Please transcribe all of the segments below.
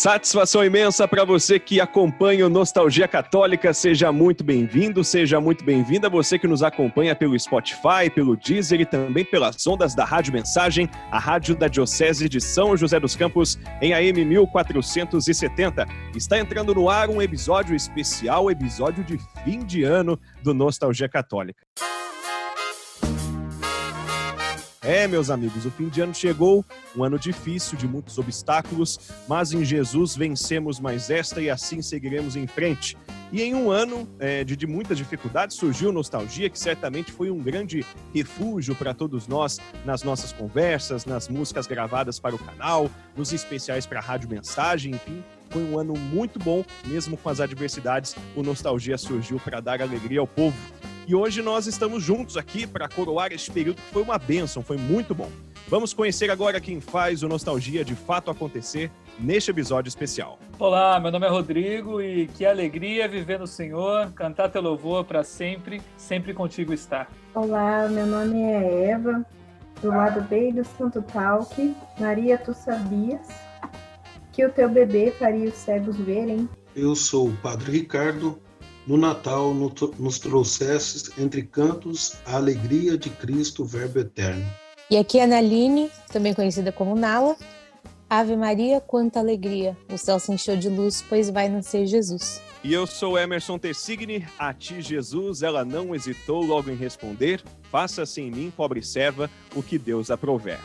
Satisfação imensa para você que acompanha o Nostalgia Católica. Seja muito bem-vindo, seja muito bem-vinda. Você que nos acompanha pelo Spotify, pelo Deezer e também pelas ondas da Rádio Mensagem, a rádio da Diocese de São José dos Campos, em AM 1470. Está entrando no ar um episódio especial, episódio de fim de ano do Nostalgia Católica. É, meus amigos, o fim de ano chegou, um ano difícil, de muitos obstáculos, mas em Jesus vencemos mais esta e assim seguiremos em frente. E em um ano é, de, de muitas dificuldades surgiu Nostalgia, que certamente foi um grande refúgio para todos nós nas nossas conversas, nas músicas gravadas para o canal, nos especiais para a Rádio Mensagem, enfim. Foi um ano muito bom, mesmo com as adversidades, o Nostalgia surgiu para dar alegria ao povo. E hoje nós estamos juntos aqui para coroar este período que foi uma bênção, foi muito bom. Vamos conhecer agora quem faz o Nostalgia de fato acontecer neste episódio especial. Olá, meu nome é Rodrigo e que alegria viver no Senhor, cantar teu louvor para sempre, sempre contigo estar. Olá, meu nome é Eva, do lado B do Santo Talque. Maria, tu sabias que o teu bebê faria os cegos verem? Eu sou o Padre Ricardo, no Natal nos trouxestes entre cantos a alegria de Cristo, Verbo eterno. E aqui é Naline, também conhecida como Nala. Ave Maria, quanta alegria! O céu se encheu de luz, pois vai nascer Jesus. E eu sou Emerson Tessigni, a ti Jesus, ela não hesitou logo em responder: Faça-se em mim, pobre serva, o que Deus aprover.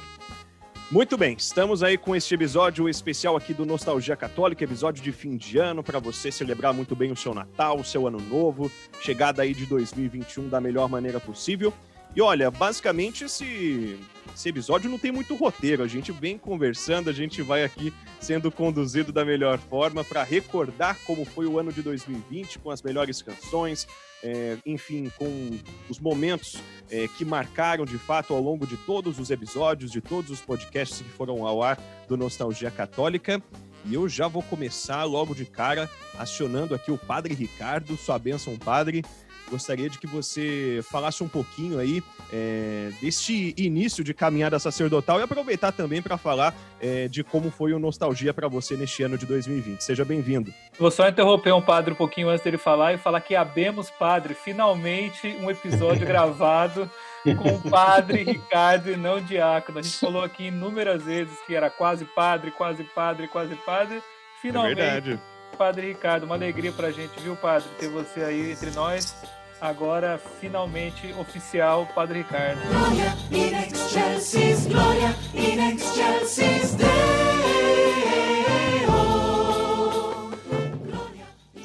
Muito bem, estamos aí com este episódio especial aqui do Nostalgia Católica, episódio de fim de ano, para você celebrar muito bem o seu Natal, o seu Ano Novo, chegada aí de 2021 da melhor maneira possível. E olha, basicamente esse, esse episódio não tem muito roteiro, a gente vem conversando, a gente vai aqui sendo conduzido da melhor forma para recordar como foi o ano de 2020 com as melhores canções, é, enfim, com os momentos é, que marcaram de fato ao longo de todos os episódios, de todos os podcasts que foram ao ar do Nostalgia Católica. E eu já vou começar logo de cara acionando aqui o Padre Ricardo, sua bênção, Padre. Gostaria de que você falasse um pouquinho aí é, deste início de caminhada sacerdotal e aproveitar também para falar é, de como foi o Nostalgia para você neste ano de 2020. Seja bem-vindo. Vou só interromper um padre um pouquinho antes dele falar e falar que abemos, padre, finalmente um episódio gravado com o padre Ricardo e não diácono. A gente falou aqui inúmeras vezes que era quase padre, quase padre, quase padre. Finalmente, é verdade. Padre Ricardo, uma alegria para a gente, viu, padre, ter você aí entre nós agora finalmente oficial Padre Ricardo. Glória in excelsis, glória in excelsis Deo.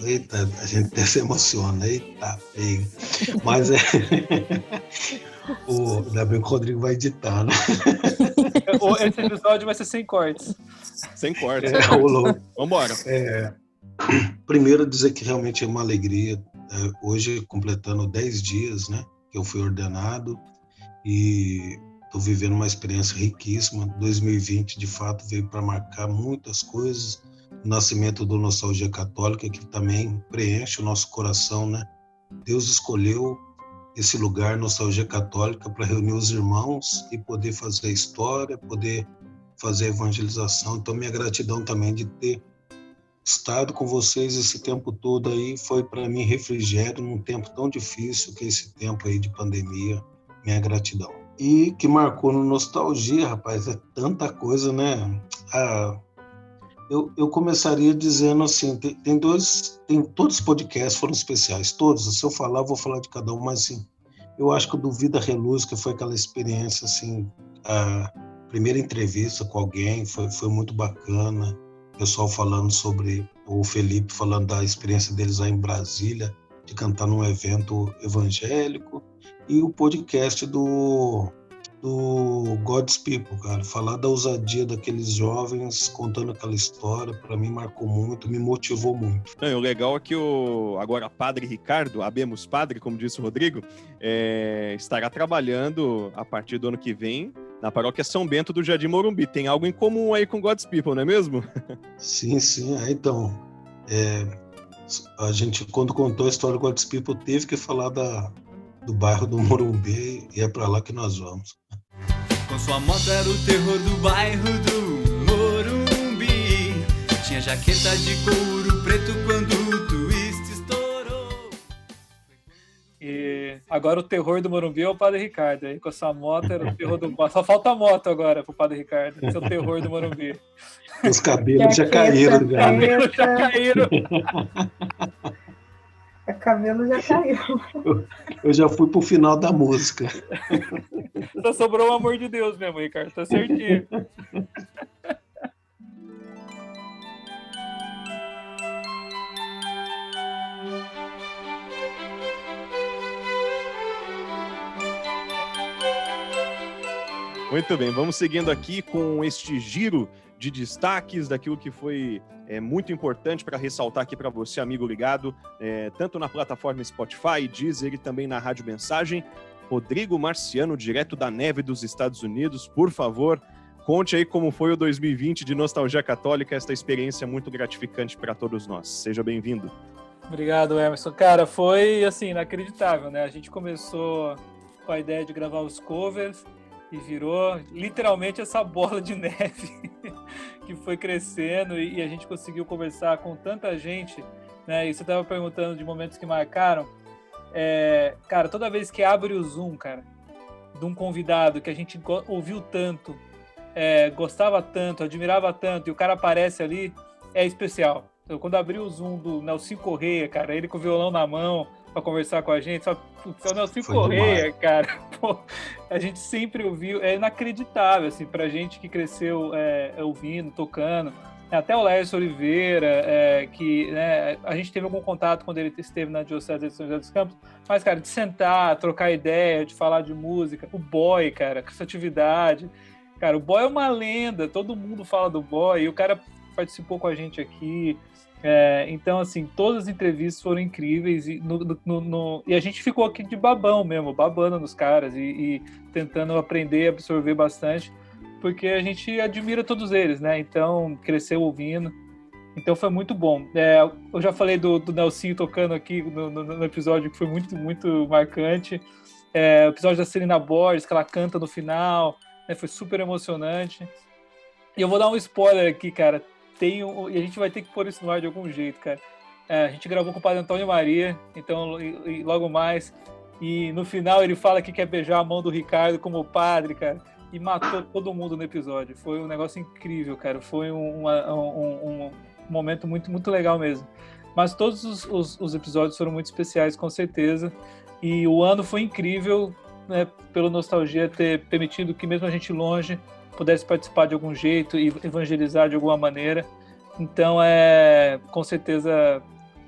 Eita, a gente até se emociona, eita, feio. Mas é. o, ainda bem que o Rodrigo vai editar, né? Esse episódio vai ser sem cortes. Sem cortes. É, Vamos embora. É, primeiro, dizer que realmente é uma alegria é, hoje completando 10 dias, né, que eu fui ordenado e estou vivendo uma experiência riquíssima. 2020, de fato, veio para marcar muitas coisas. O nascimento do Nostalgia Católica, que também preenche o nosso coração, né? Deus escolheu esse lugar, Nostalgia Católica, para reunir os irmãos e poder fazer história, poder fazer evangelização. Então, minha gratidão também de ter estado com vocês esse tempo todo aí foi para mim refrigério num tempo tão difícil que é esse tempo aí de pandemia. Minha gratidão. E que marcou no nostalgia, rapaz, é tanta coisa, né? Ah, eu, eu começaria dizendo assim, tem, tem, dois, tem todos os podcasts foram especiais, todos. Se eu falar, eu vou falar de cada um, mas assim, eu acho que o do Vida Reluz, que foi aquela experiência assim, a primeira entrevista com alguém, foi, foi muito bacana pessoal falando sobre, o Felipe falando da experiência deles aí em Brasília, de cantar num evento evangélico, e o podcast do, do God's People, cara. Falar da ousadia daqueles jovens contando aquela história, para mim marcou muito, me motivou muito. Não, o legal é que o agora Padre Ricardo, Abemos Padre, como disse o Rodrigo, é, estará trabalhando a partir do ano que vem na paróquia São Bento do Jardim Morumbi. Tem algo em comum aí com God's People, não é mesmo? Sim, sim. Então, é, a gente, quando contou a história do God's People, teve que falar da, do bairro do Morumbi e é para lá que nós vamos. Com sua moto era o terror do bairro do Morumbi. tinha jaqueta de couro preto quando E agora o terror do Morumbi é o Padre Ricardo. Aí com essa moto era o terror do. Só falta a moto agora pro Padre Ricardo. Esse é o terror do Morumbi. Os cabelos já caíram. Já. Cabelos já caíram. O cabelo já caiu. Eu já fui pro final da música. Só sobrou o amor de Deus mesmo, Ricardo. Tá certinho. Muito bem, vamos seguindo aqui com este giro de destaques daquilo que foi é, muito importante para ressaltar aqui para você, amigo ligado, é, tanto na plataforma Spotify, Deezer e também na Rádio Mensagem. Rodrigo Marciano, direto da neve dos Estados Unidos, por favor, conte aí como foi o 2020 de Nostalgia Católica, esta experiência muito gratificante para todos nós. Seja bem-vindo. Obrigado, Emerson. Cara, foi assim, inacreditável, né? A gente começou com a ideia de gravar os covers e virou literalmente essa bola de neve que foi crescendo e, a gente conseguiu conversar com tanta gente, né? E você estava perguntando de momentos que marcaram. É, cara, toda vez que abre o Zoom, cara, de um convidado que a gente ouviu tanto, é, gostava tanto, admirava tanto, e o cara aparece ali, é especial. Então, quando abri o Zoom do Nelson Correia, cara, ele com o violão na mão, para conversar com a gente. Só, é o Nelson Correia, demais. cara. Pô, a gente sempre ouviu, é inacreditável, assim, pra gente que cresceu é, ouvindo, tocando. Até o Lércio Oliveira, é, que né, a gente teve algum contato quando ele esteve na Diocese de São José dos Campos, mas, cara, de sentar, trocar ideia, de falar de música, o boy, cara, com essa atividade. Cara, o boy é uma lenda, todo mundo fala do boy, e o cara participou com a gente aqui. É, então, assim, todas as entrevistas foram incríveis e, no, no, no, e a gente ficou aqui de babão mesmo, babando nos caras e, e, tentando aprender, absorver bastante, porque a gente admira todos eles, né? Então, cresceu ouvindo. Então foi muito bom. É, eu já falei do, do Nelsinho tocando aqui no, no, episódio que foi muito, muito marcante. É, o episódio da Celina Borges, que ela canta no final, né, foi super emocionante. E eu vou dar um spoiler aqui, cara tem um, e a gente vai ter que pôr isso no ar de algum jeito, cara. É, a gente gravou com o Padre Antônio Maria, então e, e logo mais. E no final ele fala que quer beijar a mão do Ricardo como padre, cara. E matou todo mundo no episódio. Foi um negócio incrível, cara. Foi um, uma, um, um momento muito, muito legal mesmo. Mas todos os, os, os, episódios foram muito especiais, com certeza. E o ano foi incrível, né, pelo Nostalgia ter permitido que, mesmo a gente longe, pudesse participar de algum jeito e evangelizar de alguma maneira. Então é com certeza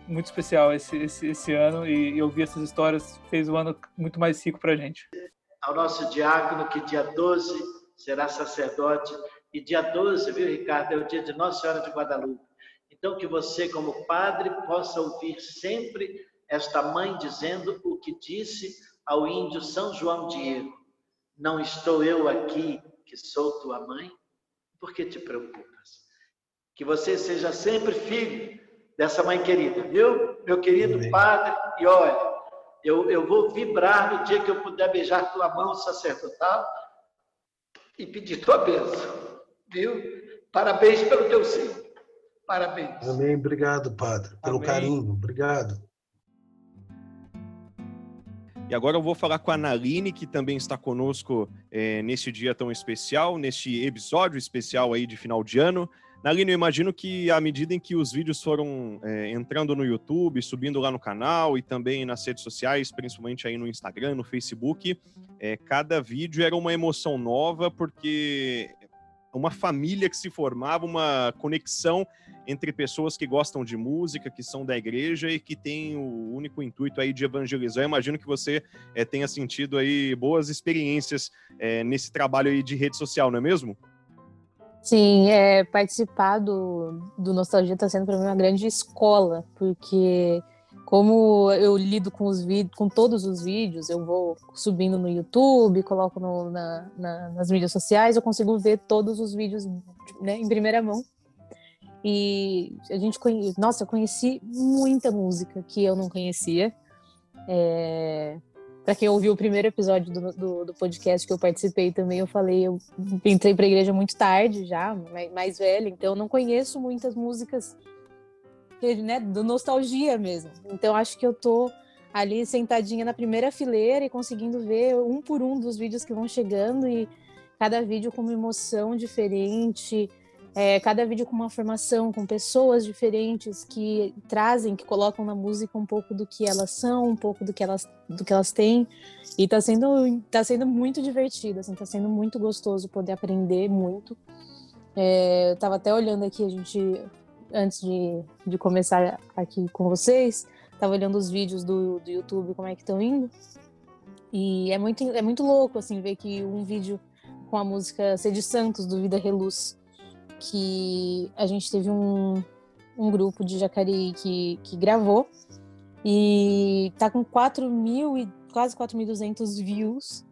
muito especial esse, esse, esse ano e, e ouvir essas histórias fez o ano muito mais rico para a gente. Ao nosso diácono, que dia 12 será sacerdote, e dia 12, viu, Ricardo, é o dia de Nossa Senhora de Guadalupe. Então, que você, como padre, possa ouvir sempre esta mãe dizendo o que disse ao índio São João Diego: Não estou eu aqui que sou tua mãe, por que te preocupas? Que você seja sempre filho dessa mãe querida, viu? Meu querido Amém. Padre, e olha, eu, eu vou vibrar no dia que eu puder beijar tua mão sacerdotal e pedir tua bênção, viu? Parabéns pelo teu sim. Parabéns. Amém. Obrigado, Padre, pelo Amém. carinho. Obrigado. E agora eu vou falar com a Naline, que também está conosco é, nesse dia tão especial, neste episódio especial aí de final de ano. Naline, eu imagino que à medida em que os vídeos foram é, entrando no YouTube, subindo lá no canal e também nas redes sociais, principalmente aí no Instagram, no Facebook, é, cada vídeo era uma emoção nova, porque uma família que se formava, uma conexão entre pessoas que gostam de música, que são da igreja e que têm o único intuito aí de evangelizar. Eu imagino que você é, tenha sentido aí boas experiências é, nesse trabalho aí de rede social, não é mesmo? Sim, é, participar do, do Nostalgia está sendo para mim uma grande escola, porque como eu lido com os vídeos, com todos os vídeos, eu vou subindo no YouTube, coloco no, na, na, nas mídias sociais, eu consigo ver todos os vídeos né, em primeira mão. E a gente nossa, eu conheci muita música que eu não conhecia. É, para quem ouviu o primeiro episódio do, do, do, podcast que eu participei também, eu falei, eu entrei para a igreja muito tarde já, mais velha, então eu não conheço muitas músicas né, do nostalgia mesmo. Então acho que eu tô ali sentadinha na primeira fileira e conseguindo ver um por um dos vídeos que vão chegando e cada vídeo com uma emoção diferente, é, cada vídeo com uma formação, com pessoas diferentes que trazem, que colocam na música um pouco do que elas são, um pouco do que elas, do que elas têm. E tá sendo, tá sendo muito divertido, assim, tá sendo muito gostoso poder aprender muito. É, eu tava até olhando aqui, a gente, antes de, de começar aqui com vocês, tava olhando os vídeos do, do YouTube, como é que estão indo. E é muito, é muito louco, assim, ver que um vídeo com a música Sede Santos, do Vida Reluz, que a gente teve um, um grupo de Jacareí que, que gravou e tá com 4 mil e quase 4.200 views.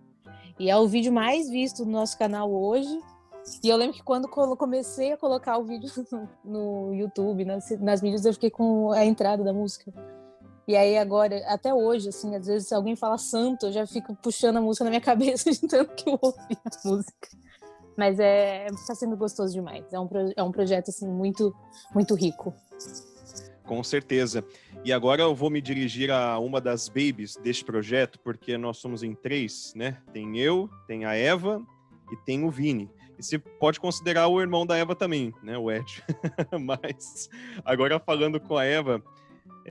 E é o vídeo mais visto do nosso canal hoje. E eu lembro que quando comecei a colocar o vídeo no YouTube, nas, nas mídias, eu fiquei com a entrada da música. E aí agora, até hoje, assim, às vezes alguém fala santo, eu já fico puxando a música na minha cabeça de tanto que eu ouvi a música. Mas é, está sendo gostoso demais. É um, é um projeto assim muito, muito rico. Com certeza. E agora eu vou me dirigir a uma das babies deste projeto, porque nós somos em três, né? Tem eu, tem a Eva e tem o Vini. E você pode considerar o irmão da Eva também, né? O Ed. Mas agora falando com a Eva,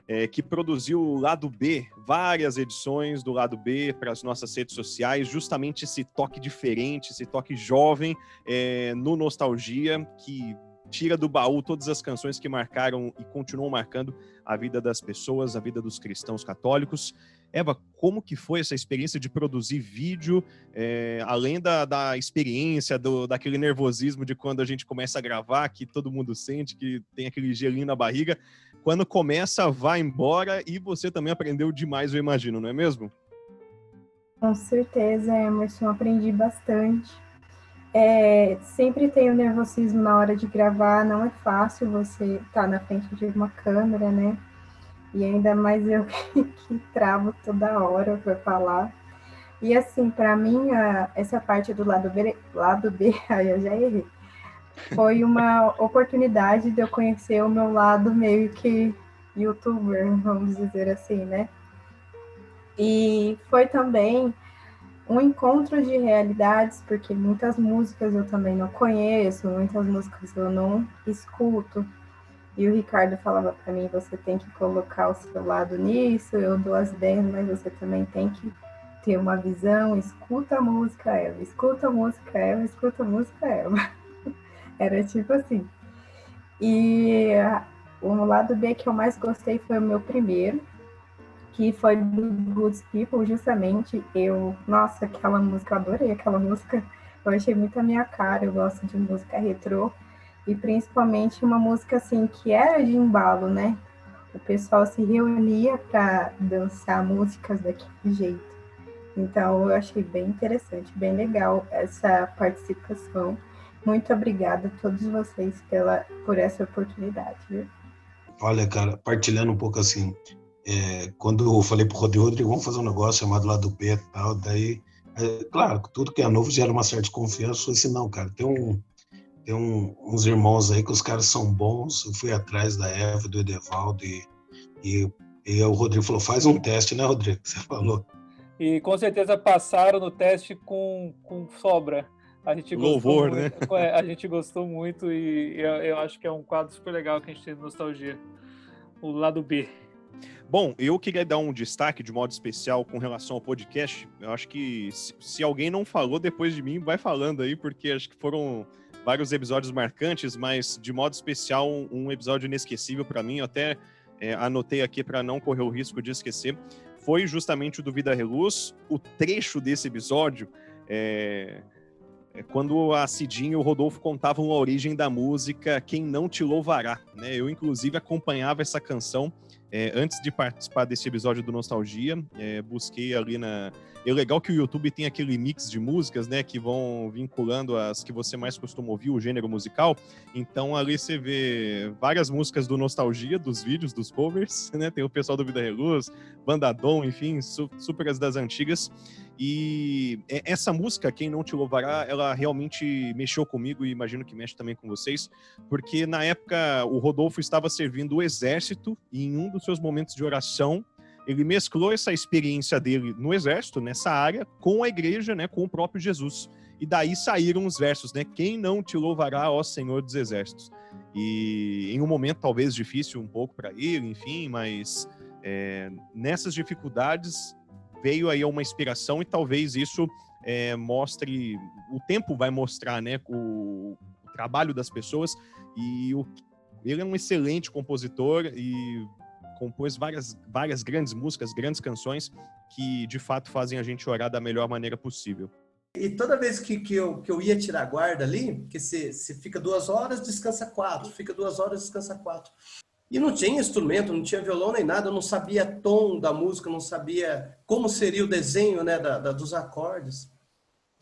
é, que produziu o lado B, várias edições do lado B para as nossas redes sociais, justamente esse toque diferente, esse toque jovem é, no Nostalgia, que tira do baú todas as canções que marcaram e continuam marcando a vida das pessoas, a vida dos cristãos católicos. Eva, como que foi essa experiência de produzir vídeo, é, além da, da experiência, do, daquele nervosismo de quando a gente começa a gravar, que todo mundo sente, que tem aquele gelinho na barriga, quando começa, vai embora e você também aprendeu demais, eu imagino, não é mesmo? Com certeza, Emerson, aprendi bastante. É, sempre tem o nervosismo na hora de gravar, não é fácil você estar tá na frente de uma câmera, né? E ainda mais eu que, travo toda hora para falar. E assim, para mim, a, essa parte do lado B, lado B, aí eu já errei, foi uma oportunidade de eu conhecer o meu lado meio que youtuber, vamos dizer assim, né? E foi também um encontro de realidades, porque muitas músicas eu também não conheço, muitas músicas eu não escuto. E o Ricardo falava para mim: você tem que colocar o seu lado nisso, eu dou as ideias, mas você também tem que ter uma visão. Escuta a música, Eva, escuta a música, Eva, escuta a música, Eva. Era tipo assim. E o lado B que eu mais gostei foi o meu primeiro, que foi do Good People, justamente eu, nossa, aquela música, adorei aquela música. Eu achei muito a minha cara, eu gosto de música retrô e principalmente uma música assim que era de embalo, né? O pessoal se reunia para dançar músicas daquele jeito. Então eu achei bem interessante, bem legal essa participação. Muito obrigada a todos vocês pela, por essa oportunidade. Viu? Olha, cara, partilhando um pouco assim, é, quando eu falei pro Rodrigo, Rodrigo, vamos fazer um negócio chamado lá do P e tal, daí, é, claro, tudo que é novo gera uma certa desconfiança. Eu falei assim, não, cara, tem um, tem um, uns irmãos aí que os caras são bons. Eu fui atrás da Eva, do Edevaldo e, e, e o Rodrigo falou: faz um teste, né, Rodrigo? Você falou. E com certeza passaram no teste com, com sobra. A gente Louvor, né? Muito, é, a gente gostou muito e eu, eu, acho que é um quadro super legal que a gente tem de nostalgia. O lado B. Bom, eu queria dar um destaque de modo especial com relação ao podcast. Eu acho que se, se alguém não falou depois de mim, vai falando aí, porque acho que foram vários episódios marcantes, mas de modo especial um, episódio inesquecível para mim. Eu até é, anotei aqui para não correr o risco de esquecer. Foi justamente o do Vida Reluz. O trecho desse episódio é, é quando a Cidinha e o Rodolfo contavam a origem da música Quem Não Te Louvará. Né? Eu, inclusive, acompanhava essa canção é, antes de participar desse episódio do Nostalgia. É, busquei ali na. É legal que o YouTube tem aquele mix de músicas, né, que vão vinculando as que você mais costuma ouvir, o gênero musical. Então ali você vê várias músicas do Nostalgia, dos vídeos, dos covers, né? Tem o pessoal do Vida Reluz, Bandadom, enfim, su super as das antigas. E essa música, Quem Não Te Louvará, ela realmente mexeu comigo e imagino que mexe também com vocês, porque na época o Rodolfo estava servindo o exército e em um dos seus momentos de oração, ele mesclou essa experiência dele no exército, nessa área, com a igreja, né, com o próprio Jesus. E daí saíram os versos, né? Quem não te louvará, ó Senhor dos Exércitos? E em um momento talvez difícil um pouco para ele, enfim, mas é, nessas dificuldades veio aí uma inspiração e talvez isso é, mostre, o tempo vai mostrar, né, o, o trabalho das pessoas e o, ele é um excelente compositor e compôs várias, várias grandes músicas, grandes canções que de fato fazem a gente orar da melhor maneira possível. E toda vez que, que, eu, que eu ia tirar guarda ali, que você fica duas horas, descansa quatro, fica duas horas, descansa quatro. E não tinha instrumento, não tinha violão nem nada, eu não sabia tom da música, não sabia como seria o desenho né, da, da, dos acordes.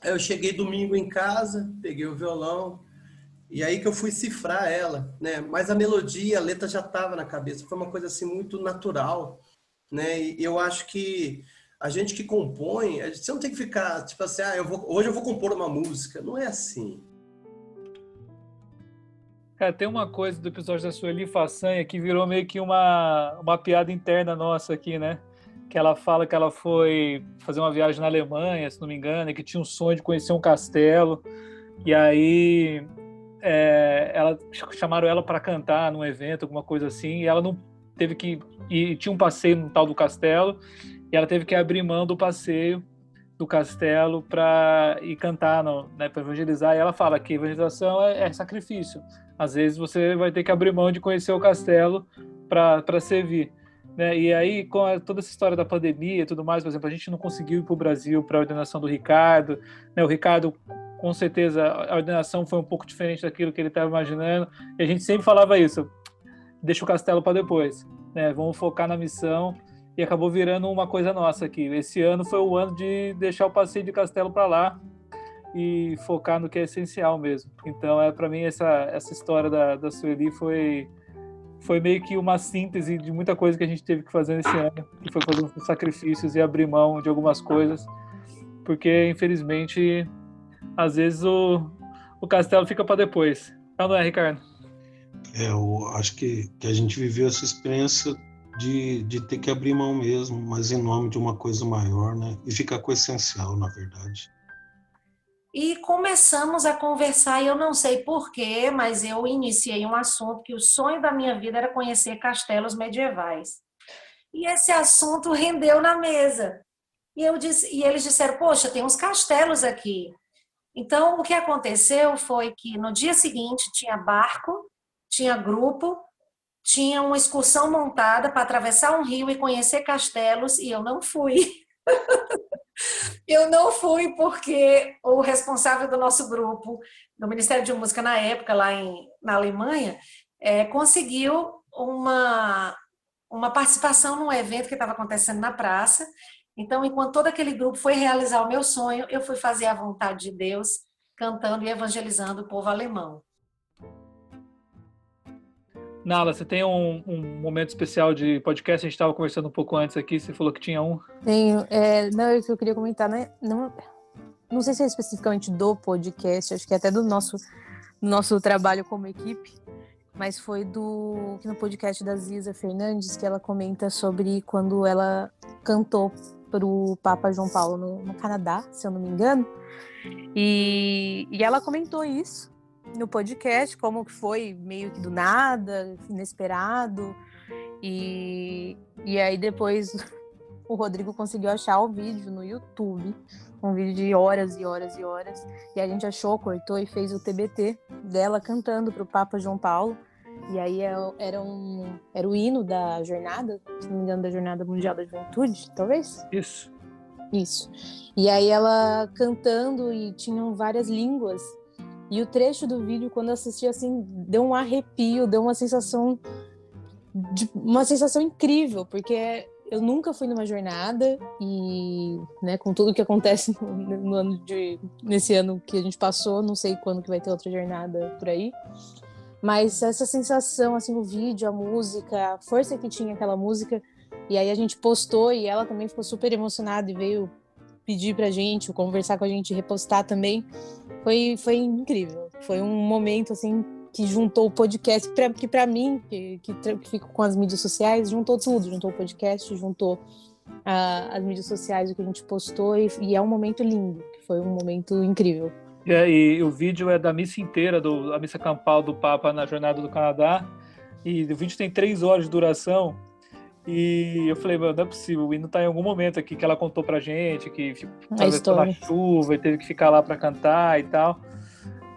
Aí eu cheguei domingo em casa, peguei o violão, e aí que eu fui cifrar ela, né? Mas a melodia, a letra já estava na cabeça, foi uma coisa assim muito natural, né? E eu acho que a gente que compõe, você não tem que ficar tipo assim, ah, eu vou, hoje eu vou compor uma música. Não é assim. Cara, tem uma coisa do episódio da Sueli Façanha que virou meio que uma, uma piada interna nossa aqui, né? Que ela fala que ela foi fazer uma viagem na Alemanha, se não me engano, e que tinha um sonho de conhecer um castelo. E aí é, ela chamaram ela para cantar num evento, alguma coisa assim, e ela não teve que. E tinha um passeio no tal do castelo, e ela teve que abrir mão do passeio do castelo para ir cantar, né, para evangelizar. E ela fala que evangelização é, é sacrifício às vezes você vai ter que abrir mão de conhecer o castelo para servir. Né? E aí, com a, toda essa história da pandemia e tudo mais, por exemplo, a gente não conseguiu ir para o Brasil para a ordenação do Ricardo. Né? O Ricardo, com certeza, a ordenação foi um pouco diferente daquilo que ele estava imaginando. E a gente sempre falava isso: deixa o castelo para depois. Né? Vamos focar na missão. E acabou virando uma coisa nossa aqui. Esse ano foi o ano de deixar o passeio de castelo para lá e focar no que é essencial mesmo. Então, é para mim essa essa história da da Sueli foi foi meio que uma síntese de muita coisa que a gente teve que fazer nesse ano, que foi fazer sacrifícios e abrir mão de algumas coisas, porque infelizmente às vezes o o castelo fica para depois. Não, não é, Ricardo? É, eu acho que, que a gente viveu essa experiência de, de ter que abrir mão mesmo, mas em nome de uma coisa maior, né? E ficar com o essencial, na verdade e começamos a conversar, e eu não sei porquê, mas eu iniciei um assunto que o sonho da minha vida era conhecer castelos medievais. E esse assunto rendeu na mesa. E, eu disse, e eles disseram, poxa, tem uns castelos aqui. Então, o que aconteceu foi que no dia seguinte tinha barco, tinha grupo, tinha uma excursão montada para atravessar um rio e conhecer castelos, e eu não fui. Eu não fui porque o responsável do nosso grupo, do Ministério de Música na época, lá em, na Alemanha, é, conseguiu uma, uma participação num evento que estava acontecendo na praça. Então, enquanto todo aquele grupo foi realizar o meu sonho, eu fui fazer a vontade de Deus, cantando e evangelizando o povo alemão. Nala, você tem um, um, momento especial de podcast? A gente estava conversando um pouco antes aqui, você falou que tinha um. Tenho. É, não, é eu queria comentar, né? Não, não sei se é especificamente do podcast, acho que é até do nosso, nosso trabalho como equipe, mas foi do no podcast da Ziza Fernandes que ela comenta sobre quando ela cantou para o Papa João Paulo no, no Canadá, se eu não me engano. E, e ela comentou isso no podcast, como que foi meio que do nada, inesperado. E, e aí depois o Rodrigo conseguiu achar o vídeo no YouTube, um vídeo de horas e horas e horas. E a gente achou, cortou e fez o TBT dela cantando para o Papa João Paulo. E aí é era, um, era o hino da jornada, se não me engano, da Jornada Mundial da Juventude, talvez? Isso. Isso. E aí ela cantando e tinham várias línguas. E o trecho do vídeo, quando assisti, assim, deu um arrepio, deu uma sensação de, uma sensação incrível, porque eu nunca fui numa jornada e, né, com tudo que acontece no, no, ano de nesse ano que a gente passou, não sei quando que vai ter outra jornada por aí. Mas essa sensação, assim, o vídeo, a música, a força que tinha aquela música, e aí a gente postou e ela também ficou super emocionada e veio pedir pra gente, conversar com a gente, repostar também. Foi, foi incrível. Foi um momento, assim, que juntou o podcast, pra, que para mim, que, que, que, fico com as mídias sociais, juntou tudo, juntou o podcast, juntou as mídias sociais, o que a gente postou, e, e, é um momento lindo, foi um momento incrível. É, e o vídeo é da missa inteira, do, a missa campal do Papa na Jornada do Canadá, e o vídeo tem três horas de duração, e eu falei, não é possível, o hino tá em algum momento aqui que ela contou pra gente, que ficou na chuva e teve que ficar lá para cantar e tal.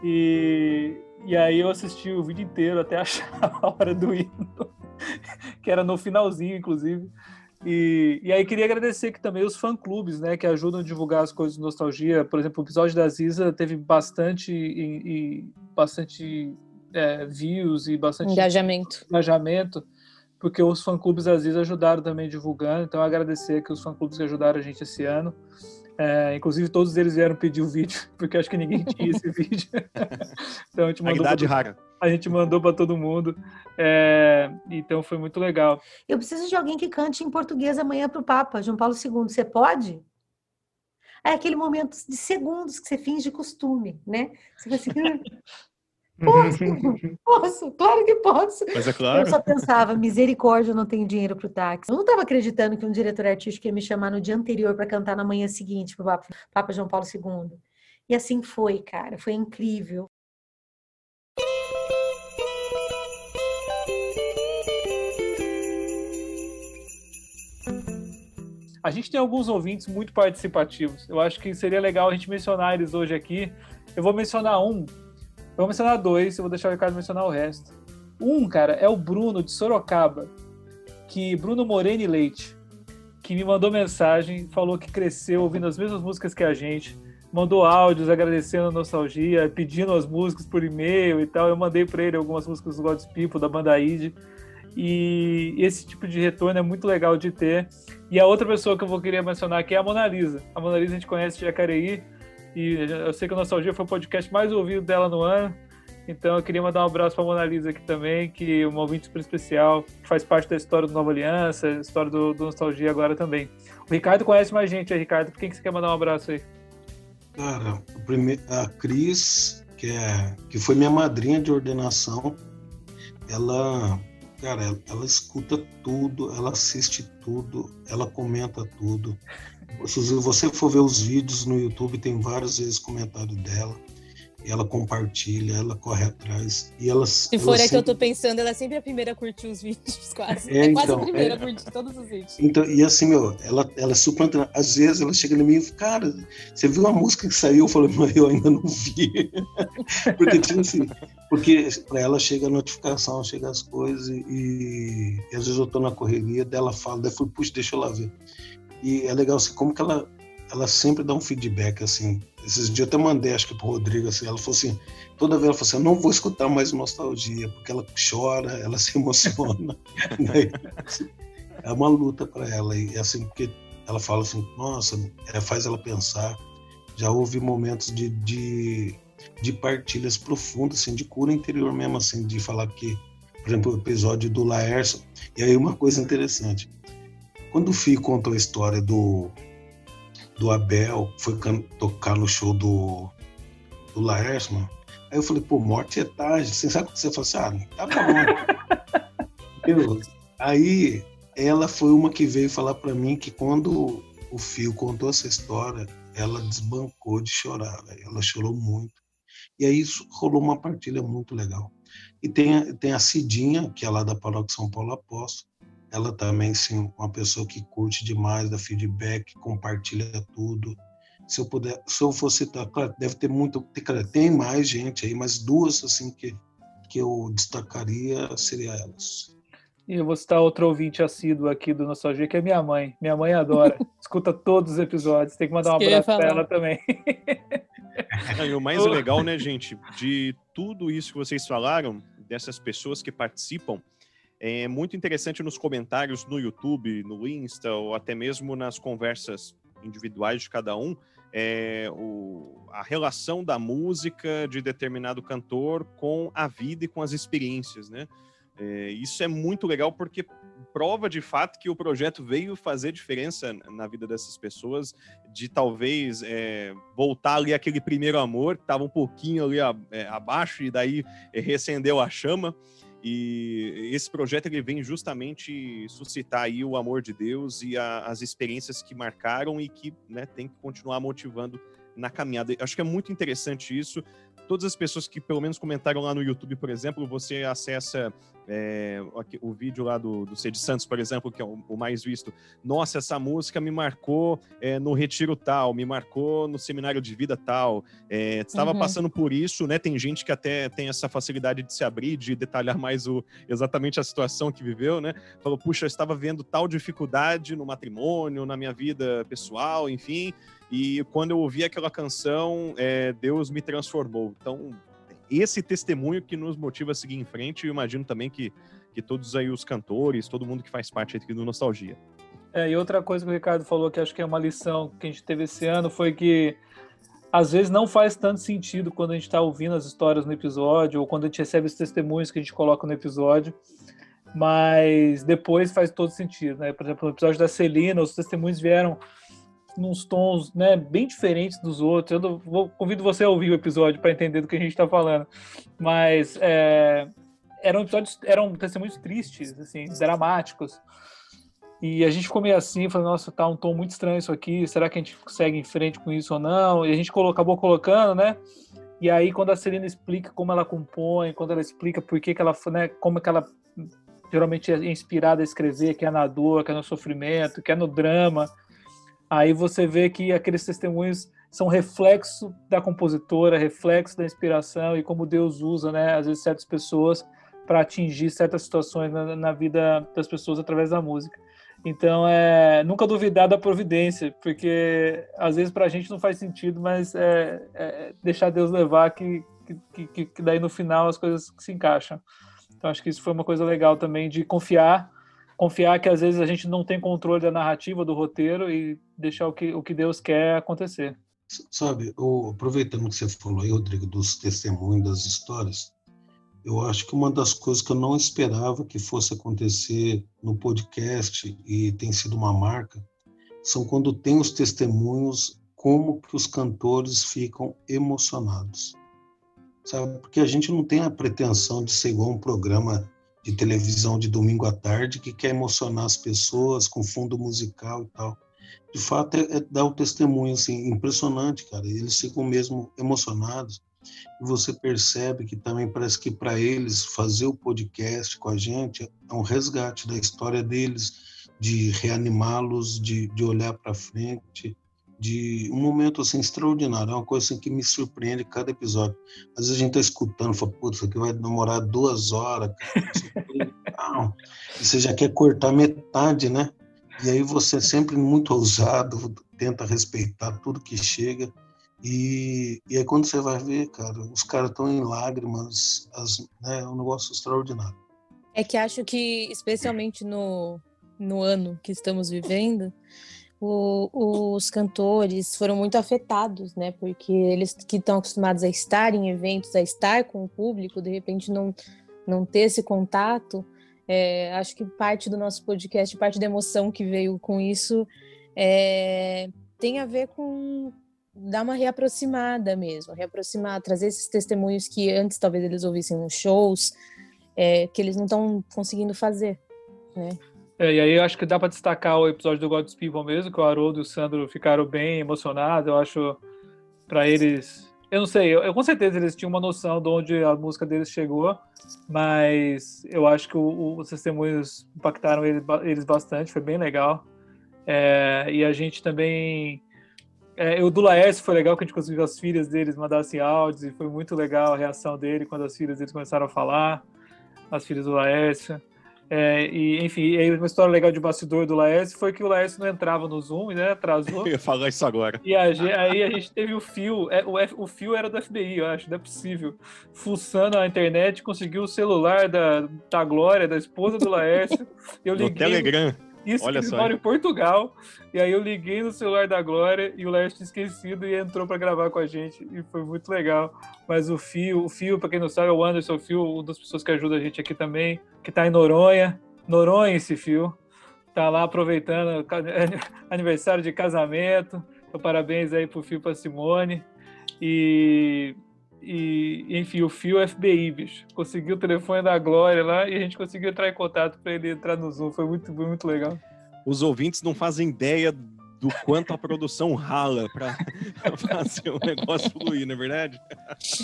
E, e aí eu assisti o vídeo inteiro até achar a hora do hino, que era no finalzinho, inclusive. E, e aí queria agradecer aqui também os fã-clubes, né, que ajudam a divulgar as coisas de nostalgia. Por exemplo, o episódio da Ziza teve bastante, e, e bastante é, views e bastante engajamento. engajamento porque os fã-clubes às vezes ajudaram também divulgando. Então, agradecer que os fã-clubes que ajudaram a gente esse ano. É, inclusive, todos eles vieram pedir o vídeo, porque acho que ninguém tinha esse vídeo. então, a gente mandou. A, pra, a gente mandou para todo mundo. É, então, foi muito legal. Eu preciso de alguém que cante em português amanhã para o Papa, João Paulo II. Você pode? É aquele momento de segundos que você finge costume, né? Você vai assim, Posso, posso, claro que posso. Mas é claro. Eu só pensava, misericórdia, eu não tenho dinheiro para o táxi. Eu não estava acreditando que um diretor artístico ia me chamar no dia anterior para cantar na manhã seguinte para o Papa, Papa João Paulo II. E assim foi, cara, foi incrível. A gente tem alguns ouvintes muito participativos. Eu acho que seria legal a gente mencionar eles hoje aqui. Eu vou mencionar um eu vou mencionar dois, eu vou deixar o Ricardo mencionar o resto. Um, cara, é o Bruno de Sorocaba, que Bruno Moreni Leite, que me mandou mensagem, falou que cresceu ouvindo as mesmas músicas que a gente, mandou áudios agradecendo a nostalgia, pedindo as músicas por e-mail e tal. Eu mandei para ele algumas músicas do God's People, da banda Id. E esse tipo de retorno é muito legal de ter. E a outra pessoa que eu vou querer mencionar aqui é a Mona Lisa. A Mona Lisa a gente conhece de Jacareí, e eu sei que o Nostalgia foi o podcast mais ouvido dela no ano. Então eu queria mandar um abraço para a Mona Lisa aqui também, que é um ouvinte super especial, que faz parte da história do Nova Aliança, história do, do Nostalgia agora também. O Ricardo conhece mais gente Ricardo. Por quem que você quer mandar um abraço aí? Cara, a Cris, que, é, que foi minha madrinha de ordenação, ela, cara, ela, ela escuta tudo, ela assiste tudo, ela comenta tudo. Se você for ver os vídeos no YouTube, tem várias vezes comentário dela. E ela compartilha, ela corre atrás. E ela, Se for ela é sempre... que eu tô pensando, ela é sempre a primeira a curtir os vídeos, quase. É, é quase então, a primeira é... a curtir todos os vídeos. Então, e assim, meu, ela, ela é super. Às vezes ela chega em mim e fala, cara, você viu a música que saiu? Eu falei, mas eu ainda não vi. porque, tipo assim, porque pra ela chega a notificação, chega as coisas, e, e, às vezes eu tô na correria, dela fala, daí eu falo, puxa, deixa eu lá ver. E é legal assim, como que ela, ela sempre dá um feedback assim. Esses dias eu até mandei, acho que pro Rodrigo, assim, ela falou assim, toda vez ela falou assim, eu não vou escutar mais nostalgia, porque ela chora, ela se emociona. assim, é uma luta para ela. E assim, porque ela fala assim, nossa, é, faz ela pensar. Já houve momentos de, de, de partilhas profundas, assim, de cura interior mesmo, assim, de falar que, por exemplo, o episódio do Laércio. E aí uma coisa interessante quando o Fio contou a história do, do Abel, foi tocar no show do, do Laércio, mano, aí eu falei, pô, morte é tarde. Você sabe o que você falou assim? Ah, tá bom. aí ela foi uma que veio falar para mim que quando o Fio contou essa história, ela desbancou de chorar, véio. ela chorou muito. E aí rolou uma partilha muito legal. E tem, tem a Cidinha, que é lá da Paróquia São Paulo Apóstolo, ela também, sim, uma pessoa que curte demais, dá feedback, compartilha tudo. Se eu puder, se eu fosse citar, claro, deve ter muito, tem, tem mais gente aí, mas duas, assim, que, que eu destacaria seria elas. E eu vou citar outro ouvinte assíduo aqui do Nostalgia, que é minha mãe. Minha mãe adora. Escuta todos os episódios. Tem que mandar um abraço pra falar. ela também. Não, e o mais legal, né, gente, de tudo isso que vocês falaram, dessas pessoas que participam, é muito interessante nos comentários no YouTube, no Insta, ou até mesmo nas conversas individuais de cada um, é, o- a relação da música de determinado cantor com a vida e com as experiências, né? É, isso é muito legal porque prova de fato que o projeto veio fazer diferença na vida dessas pessoas, de talvez é, voltar ali aquele primeiro amor que estava um pouquinho ali a- é, abaixo e daí é, reacendeu a chama. E esse projeto ele vem justamente suscitar aí o amor de Deus e a- as experiências que marcaram e que né, tem que continuar motivando na caminhada. Acho que é muito interessante isso. Todas as pessoas que pelo menos comentaram lá no YouTube, por exemplo, você acessa é, o vídeo lá do, do Cid Santos, por exemplo, que é o, o mais visto. Nossa, essa música me marcou é, no retiro tal, me marcou no seminário de vida tal. É, estava Uhum. passando por isso, né? Tem gente que até tem essa facilidade de se abrir, de detalhar mais o, exatamente a situação que viveu, né? Falou, puxa, eu estava vendo tal dificuldade no matrimônio, na minha vida pessoal, enfim. E quando eu ouvi aquela canção, é, Deus me transformou. Então, esse testemunho que nos motiva a seguir em frente, eu imagino também que, que todos aí os cantores, todo mundo que faz parte aqui do Nostalgia. É, e outra coisa que o Ricardo falou, que acho que é uma lição que a gente teve esse ano, foi que às vezes não faz tanto sentido quando a gente está ouvindo as histórias no episódio, ou quando a gente recebe os testemunhos que a gente coloca no episódio, mas depois faz todo sentido, né? Por exemplo, no episódio da Celina, os testemunhos vieram nos tons né, bem diferentes dos outros. Eu vou, convido você a ouvir o episódio para entender do que a gente está falando. Mas é, eram episódios, eram testemunhos tristes, assim, dramáticos. E a gente ficou meio assim, falando, nossa, tá um tom muito estranho isso aqui, será que a gente segue em frente com isso ou não? E a gente colo- acabou colocando, né? E aí, quando a Celina explica como ela compõe, quando ela explica por que, que ela, né, como que ela geralmente é inspirada a escrever, que é na dor, que é no sofrimento, que é no drama, aí você vê que aqueles testemunhos são reflexo da compositora, reflexo da inspiração e como Deus usa, né, às vezes certas pessoas para atingir certas situações na, na vida das pessoas através da música. Então, é nunca duvidar da providência, porque às vezes para a gente não faz sentido, mas é, é deixar Deus levar que, que, que, que daí no final as coisas se encaixam. Então, acho que isso foi uma coisa legal também de confiar, confiar que às vezes a gente não tem controle da narrativa, do roteiro e deixar o que, o que Deus quer acontecer. Sabe, o- aproveitando que você falou aí, Rodrigo, dos testemunhos, das histórias, eu acho que uma das coisas que eu não esperava que fosse acontecer no podcast e tem sido uma marca, são quando tem os testemunhos, como que os cantores ficam emocionados. Sabe, porque a gente não tem a pretensão de ser igual um programa de televisão de domingo à tarde que quer emocionar as pessoas com fundo musical e tal. De fato é, é dar o testemunho assim impressionante cara. Eles ficam mesmo emocionados. E você percebe que também parece que para eles fazer o podcast com a gente é um resgate da história deles de reanimá-los de, de olhar para frente de um momento assim extraordinário. É uma coisa assim que me surpreende cada episódio. Às vezes a gente tá escutando fala putz isso aqui vai demorar duas horas cara, e você já quer cortar metade né? E aí você sempre muito ousado, tenta respeitar tudo que chega. E, e aí quando você vai ver, cara, os caras estão em lágrimas, as, né, é um negócio extraordinário. É que acho que, especialmente no, no ano que estamos vivendo, o- os cantores foram muito afetados, né? Porque eles que estão acostumados a estar em eventos, a estar com o público, de repente não, não ter esse contato. É, acho que parte do nosso podcast, parte da emoção que veio com isso, é, tem a ver com dar uma reaproximada mesmo, reaproximar, trazer esses testemunhos que antes talvez eles ouvissem nos shows, é, que eles não estão conseguindo fazer, né? É, e aí eu acho que dá para destacar o episódio do God's People mesmo, que o Haroldo e o Sandro ficaram bem emocionados. Eu acho para eles, eu não sei, eu, eu- com certeza eles tinham uma noção de onde a música deles chegou, mas eu acho que o- o- os testemunhos impactaram eles, eles bastante, foi bem legal. É, e a gente também é, o do Laércio foi legal que a gente conseguiu as filhas deles mandassem áudios e foi muito legal a reação dele quando as filhas deles começaram a falar, as filhas do Laércio. É, e, enfim, aí uma história legal de bastidor do Laércio foi que o Laércio não entrava no Zoom, né? Atrasou. Eu ia falar isso agora. E a aí a gente teve o fio, é, o, F- o fio era do FBI, eu acho, não é possível. Fuçando a internet, conseguiu o celular da, da Glória, da esposa do Laércio. Eu No liguei. Telegram. Isso Olha que só, ele mora hein? em Portugal. E aí eu liguei no celular da Glória e o tinha esquecido e entrou para gravar com a gente. E foi muito legal. Mas o Fio, o Fio, para quem não sabe, é o Anderson Fio, uma das pessoas que ajuda a gente aqui também, que tá em Noronha. Noronha esse Fio. Tá lá aproveitando aniversário de casamento. Então, parabéns aí pro Fio e pra Simone. E, e, enfim, o Fio FBI, bicho. Conseguiu o telefone da Glória lá e a gente conseguiu entrar em contato para ele entrar no Zoom. Foi muito, muito legal. Os ouvintes não fazem ideia do quanto a produção rala para fazer o negócio fluir, não é verdade?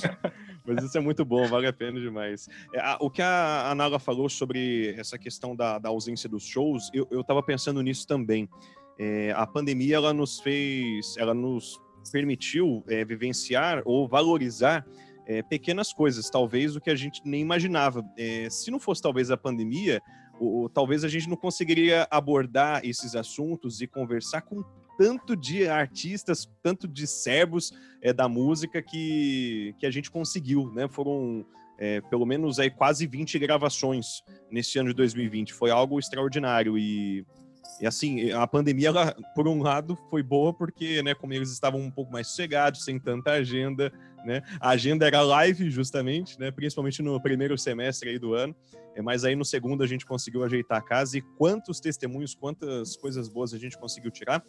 Mas isso é muito bom, vale a pena demais. É, o que a, Nala falou sobre essa questão da, da ausência dos shows, eu, eu tava pensando nisso também. É, a pandemia, ela nos fez, ela nos permitiu é, vivenciar ou valorizar é, pequenas coisas, talvez o que a gente nem imaginava. É, se não fosse talvez a pandemia, o- o- talvez a gente não conseguiria abordar esses assuntos e conversar com tanto de artistas, tanto de servos é, da música que, que a gente conseguiu, né? Foram pelo menos aí quase 20 gravações nesse ano de 2020. Foi algo extraordinário e, e assim, a pandemia, ela, por um lado, foi boa porque, né, como eles estavam um pouco mais sossegados, sem tanta agenda, né? A agenda era live, justamente, né? Principalmente no primeiro semestre aí do ano. É, mas aí no segundo a gente conseguiu ajeitar a casa e quantos testemunhos, quantas coisas boas a gente conseguiu tirar.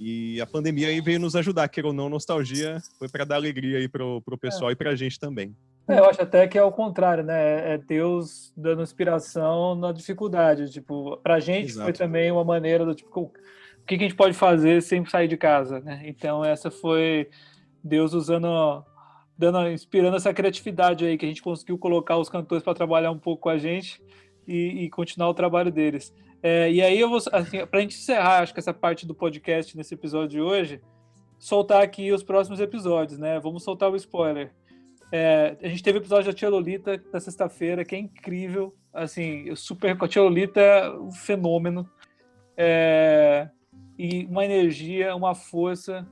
E a pandemia aí veio nos ajudar, queira ou não, nostalgia foi para dar alegria aí pro, pro pessoal e pra gente também. É, eu acho até que é o contrário, né? É Deus dando inspiração na dificuldade. Tipo, pra gente Exato. foi também uma maneira do tipo, o que que a gente pode fazer sem sair de casa, né? Então essa foi Deus usando, dando, inspirando essa criatividade aí que a gente conseguiu colocar os cantores para trabalhar um pouco com a gente e, e continuar o trabalho deles. É, e aí eu vou, assim, pra gente encerrar, acho que essa parte do podcast nesse episódio de hoje, soltar aqui os próximos episódios, né? Vamos soltar o spoiler. É, a gente teve o episódio da Tia Lolita da sexta-feira, que é incrível. Assim, o super a Tia Lolita é um fenômeno. É, e uma energia, uma força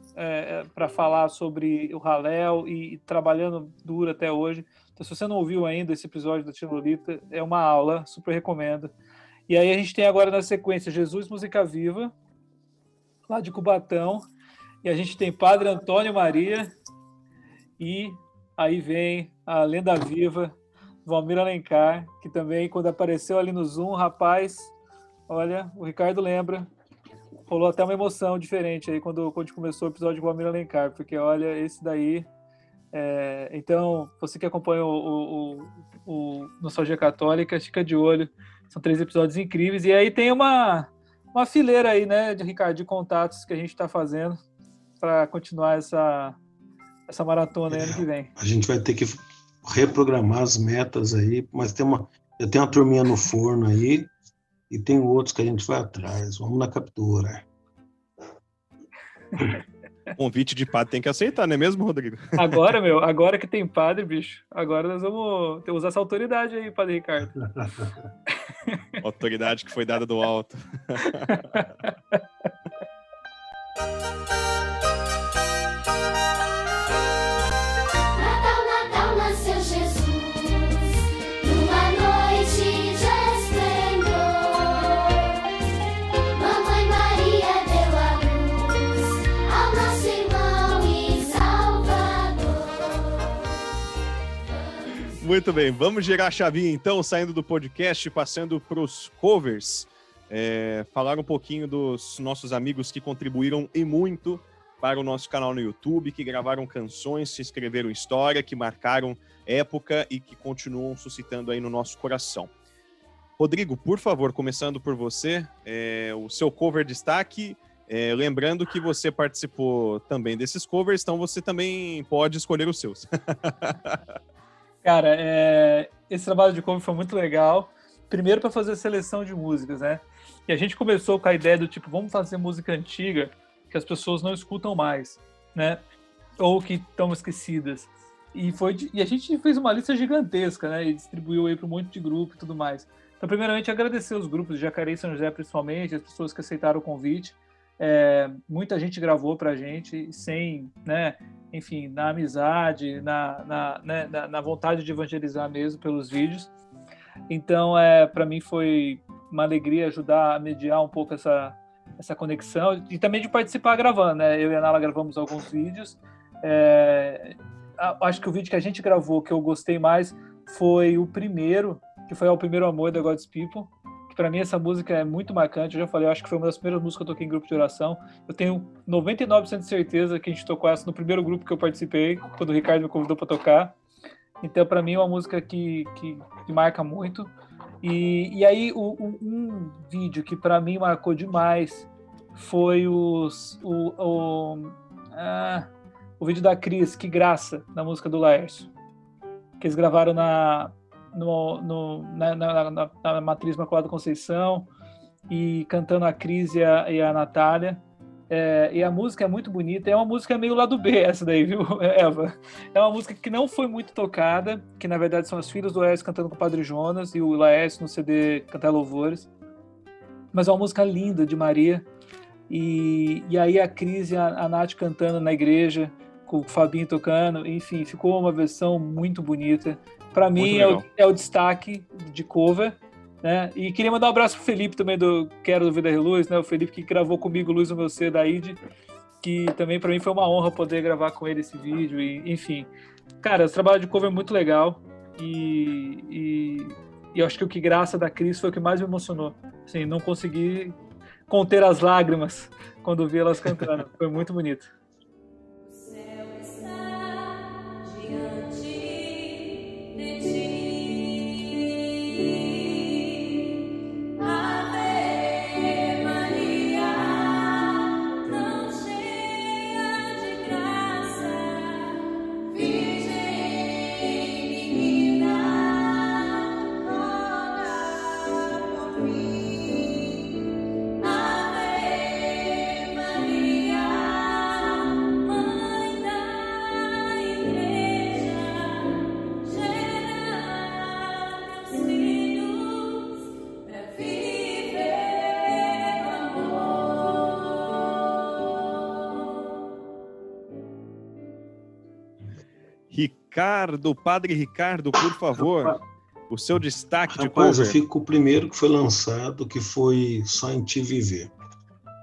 para falar sobre o Halel e, e trabalhando duro até hoje. Então, se você não ouviu ainda esse episódio da Tia Lolita, é uma aula, super recomendo. E aí a gente tem agora na sequência Jesus Música Viva, lá de Cubatão. E a gente tem Padre Antônio Maria e aí vem a lenda viva, Valmir Alencar, que também, quando apareceu ali no Zoom, rapaz, olha, o Ricardo lembra, rolou até uma emoção diferente aí quando, quando começou o episódio de Valmir Alencar, porque olha, esse daí. é, então, você que acompanha o, o, o Nostalgia Católica, fica de olho. São três episódios incríveis. E aí tem uma, uma fileira aí, né, de Ricardo, de contatos que a gente está fazendo para continuar essa, essa maratona aí ano que vem. A gente vai ter que reprogramar as metas aí, mas tem uma, eu tenho uma turminha no forno aí e tem outros que a gente vai atrás. Vamos na captura. Convite de padre tem que aceitar, não é mesmo, Rodrigo? Agora, meu, agora que tem padre, bicho, agora nós vamos ter- usar essa autoridade aí, padre Ricardo. Autoridade que foi dada do alto. Muito bem, vamos girar a chavinha então, saindo do podcast, passando para os covers. É, falar um pouquinho dos nossos amigos que contribuíram e muito para o nosso canal no YouTube, que gravaram canções, que escreveram história, que marcaram época e que continuam suscitando aí no nosso coração. Rodrigo, por favor, começando por você, é, o seu cover destaque. é, lembrando que você participou também desses covers, então você também pode escolher os seus. Cara, é, esse trabalho de cover foi muito legal. Primeiro para fazer seleção de músicas, né? E a gente começou com a ideia do tipo, vamos fazer música antiga que as pessoas não escutam mais, né? Ou que estão esquecidas. E foi de- e a gente fez uma lista gigantesca, né? E distribuiu aí para um monte de grupo e tudo mais. Então, primeiramente, agradecer os grupos de Jacareí e São José, principalmente, as pessoas que aceitaram o convite. É, muita gente gravou para a gente, sem, né, enfim, na amizade, na, na, né, na, na vontade de evangelizar mesmo pelos vídeos. Então, é, para mim foi uma alegria ajudar a mediar um pouco essa, essa conexão e também de participar gravando, né? Eu e a Nala gravamos alguns vídeos. É, acho que o vídeo que a gente gravou que eu gostei mais foi o primeiro, que foi o primeiro amor da God's People. Que para mim essa música é muito marcante. Eu já falei, eu acho que foi uma das primeiras músicas que eu toquei em grupo de oração. Eu tenho 99% de certeza que a gente tocou essa no primeiro grupo que eu participei, quando o Ricardo me convidou para tocar. Então, para mim, é uma música que, que, que marca muito. E, e aí, o, o- um vídeo que para mim marcou demais foi os, o, o, ah, o vídeo da Cris, Que Graça, na música do Laércio. Que eles gravaram na, no, no- na, na, na, na Matriz Imaculada Conceição e cantando a Cris e a, e a Natália. É, e a música é muito bonita. É uma música meio lado B, essa daí, viu, Eva? É uma música que não foi muito tocada, que na verdade são as filhas do Laércio cantando com o Padre Jonas e o Laércio no CD Cantar Louvores. Mas é uma música linda de Maria. E, e aí a Cris e a, a Nath cantando na igreja, com o Fabinho tocando, enfim, ficou uma versão muito bonita. Para mim é o, é o destaque de cover. Né? E queria mandar um abraço pro Felipe também do Quero do Vida Reluz, né? O Felipe que gravou comigo Luz no Meu Ser da ID, que também para mim foi uma honra poder gravar com ele esse vídeo e enfim. Cara, esse trabalho de cover é muito legal e, e, e eu acho que o que graça da Cris foi o que mais me emocionou. Assim, não consegui conter as lágrimas quando vi elas cantando. Foi muito bonito. Ricardo, Padre Ricardo, por favor, o seu destaque de Rapaz, eu cover. fico com o primeiro que foi lançado, que foi Só em Te Viver.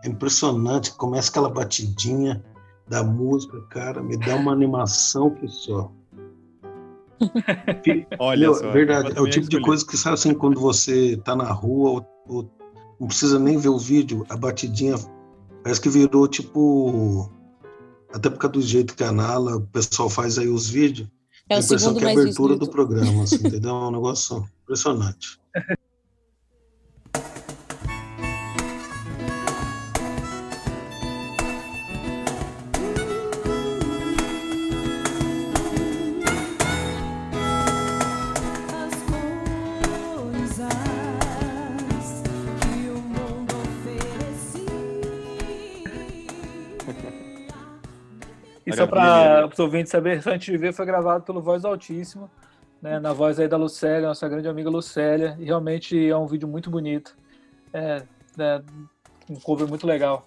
É impressionante, começa aquela batidinha da música, cara, me dá uma animação que só. Olha Meu, só. verdade, eu é o tipo de coisa que sabe assim, quando você tá na rua, ou, ou não precisa nem ver o vídeo, a batidinha parece que virou tipo. Até por causa do jeito que a Nala, o pessoal faz aí os vídeos, É a o impressão segundo que é a abertura do programa, assim, entendeu? É um negócio impressionante. Só para os ouvintes saber, Só Antes de Viver foi gravado pelo Voz Altíssima, né, na voz aí da Lucélia, nossa grande amiga Lucélia, e realmente é um vídeo muito bonito. É, né, um cover muito legal.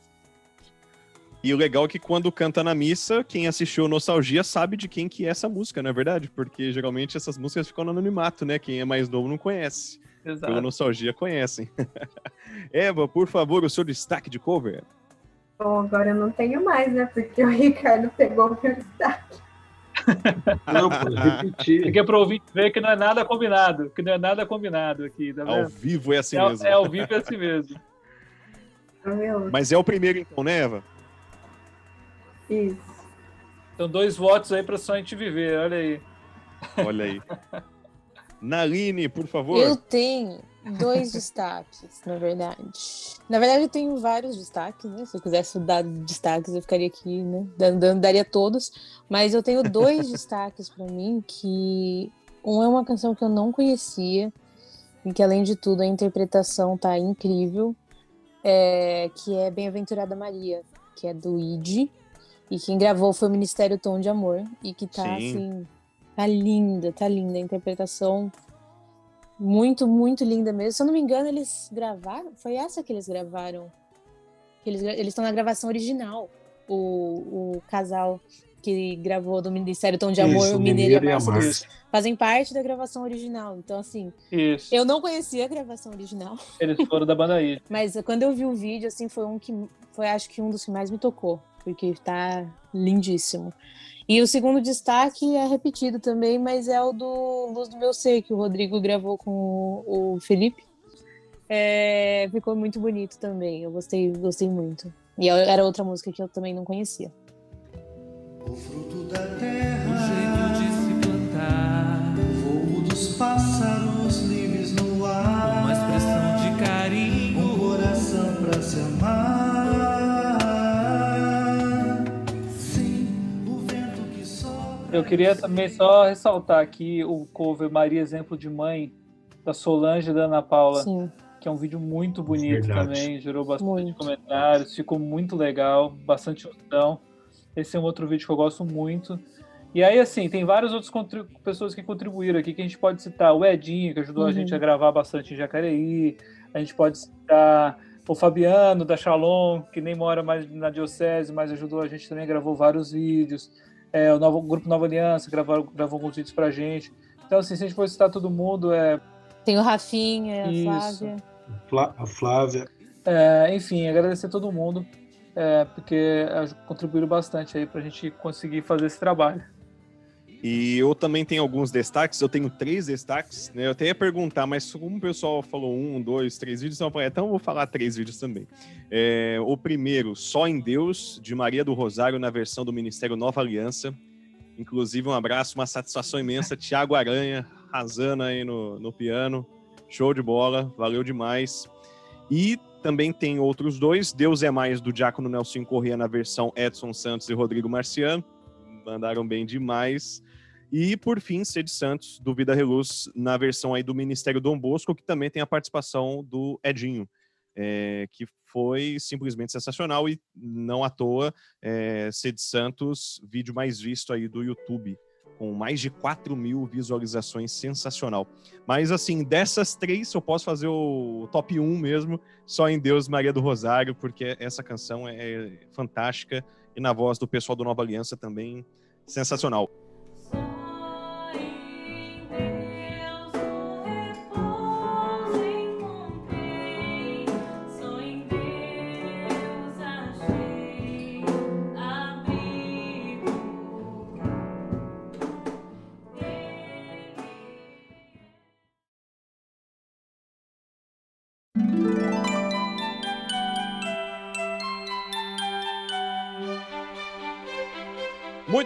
E o legal é que quando canta na missa, quem assistiu Nostalgia sabe de quem que é essa música, não é verdade? Porque geralmente essas músicas ficam no anonimato, né? Quem é mais novo não conhece. Exato. Pela Nostalgia conhecem. Eva, por favor, o seu destaque de cover. Bom, agora eu não tenho mais, né? Porque o Ricardo pegou o meu destaque. Não, repetir. Aqui é para o ouvinte ver que não é nada combinado, que não é nada combinado aqui, tá Ao vivo é assim é, mesmo. é ao vivo é assim mesmo. Meu, Mas é o primeiro então, né, Eva? isso. Então, dois votos aí para Só a gente viver, olha aí. Olha aí. Naline, por favor. Eu tenho dois destaques, na verdade. Na verdade, eu tenho vários destaques, né? Se eu quisesse dar destaques, eu ficaria aqui, né? Dando, daria todos. Mas eu tenho dois destaques para mim que um é uma canção que eu não conhecia e que além de tudo a interpretação tá incrível, é, que é Bem-aventurada Maria, que é do Id e quem gravou foi o Ministério Tom de Amor e que tá Sim. assim, tá linda, tá linda a interpretação Muito, muito linda mesmo. Se eu não me engano, eles gravaram. Foi essa que eles gravaram. Que Eles eles estão na gravação original. O, o casal que gravou do Ministério Tom de Amor, Isso, o Mineiro e Mineiro e a Márcia, fazem parte da gravação original. Então, assim, Isso. eu não conhecia a gravação original. Eles foram da banda I. Mas quando eu vi o vídeo, assim, foi um que foi acho que um dos que mais me tocou, porque tá lindíssimo. E o segundo destaque é repetido também, mas é o do Luz do Meu Ser, que o Rodrigo gravou com o, Felipe. É, ficou muito bonito também, eu gostei, gostei muito. E era outra música que eu também não conhecia. O fruto da terra, o jeito de se plantar, o voo dos pássaros Eu queria também só ressaltar aqui o cover Maria Exemplo de Mãe, da Solange e da Ana Paula, Sim, que é um vídeo muito bonito Verdade. também, gerou bastante Muito. comentários, ficou muito legal, bastante unção. Esse é um outro vídeo que eu gosto muito. E aí, assim, tem várias outras pessoas que contribuíram aqui, que a gente pode citar. O Edinho, que ajudou a Uhum. gente a gravar bastante em Jacareí. A gente pode citar o Fabiano, da Shalom, que nem mora mais na Diocese, mas ajudou a gente também, gravou vários vídeos. É, o, novo, o Grupo Nova Aliança gravou, gravou alguns vídeos pra gente. Então, assim, se a gente for citar todo mundo, é, tem o Rafinha, a Isso. Flávia. Flá- A Flávia, É, enfim, agradecer a todo mundo, é, porque é, contribuíram bastante aí pra gente conseguir fazer esse trabalho. E eu também tenho alguns destaques, eu tentenho três destaques, né? Eu até ia perguntar, mas como o pessoal falou um, dois, três vídeos, então eu falei, então eu vou falar três vídeos também. É, o primeiro, Só em Deus, de Maria do Rosário, na versão do Ministério Nova Aliança. Inclusive, um abraço, uma satisfação imensa. Tiago Aranha, arrasando aí no, no piano. Show de bola, valeu demais. E também tem outros dois, Deus é Mais, do Diácono Nelson Corrêa, na versão Edson Santos e Rodrigo Marciano. Mandaram bem demais. E, por fim, Sede Santos, do Vida Reluz, na versão aí do Ministério Dom Bosco, que também tem a participação do Edinho, é, que foi simplesmente sensacional e não à toa, é, Sede Santos, vídeo mais visto aí do YouTube, com mais de 4 mil visualizações, sensacional. Mas, assim, dessas três, eu posso fazer o top 1 mesmo, só em Deus Maria do Rosário, porque essa canção é fantástica e na voz do pessoal do Nova Aliança também sensacional.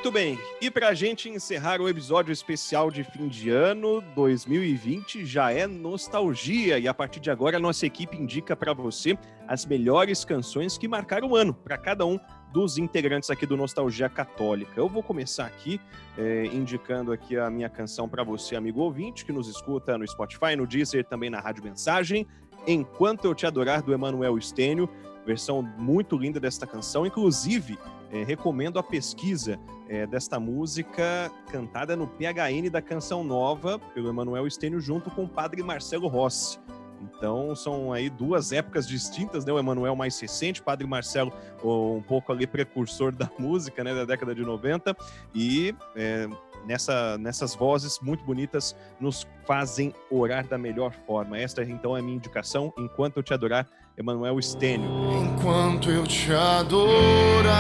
Muito bem, e para a gente encerrar o episódio especial de fim de ano 2020, já é nostalgia e a partir de agora nossa equipe indica para você as melhores canções que marcaram o ano para cada um dos integrantes aqui do Nostalgia Católica. Eu vou começar aqui eh, indicando aqui a minha canção para você, amigo ouvinte, que nos escuta no Spotify, no Deezer, também na Rádio Mensagem, Enquanto Eu Te Adorar, do Emanuel Estênio, versão muito linda desta canção, inclusive eh, recomendo a pesquisa eh, desta música cantada no PHN da Canção Nova, pelo Emanuel Estênio, junto com o padre Marcelo Rossi. Então, são aí duas épocas distintas, né? O Emanuel mais recente, o Padre Marcelo um pouco ali precursor da música, né? Da década de 90. E é, nessa, nessas vozes muito bonitas nos fazem orar da melhor forma. Esta, então, é a minha indicação. Enquanto eu te adorar, Emanuel Estênio. Enquanto eu te adorar,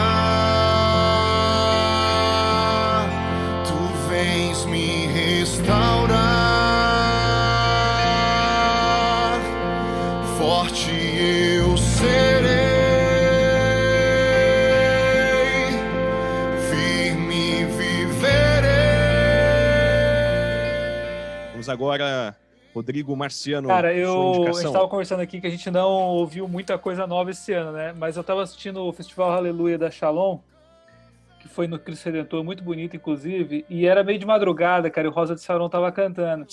tu vens me restaurar. Forte eu serei. Vamos agora, Rodrigo Marciano. Cara, eu a gente indicação. tava conversando aqui que a gente não ouviu muita coisa nova esse ano, né? Mas eu tava assistindo o Festival Aleluia da Shalom, que foi no Cristo Redentor, muito bonito, inclusive, e era meio de madrugada, cara, e o Rosa de Saron tava cantando.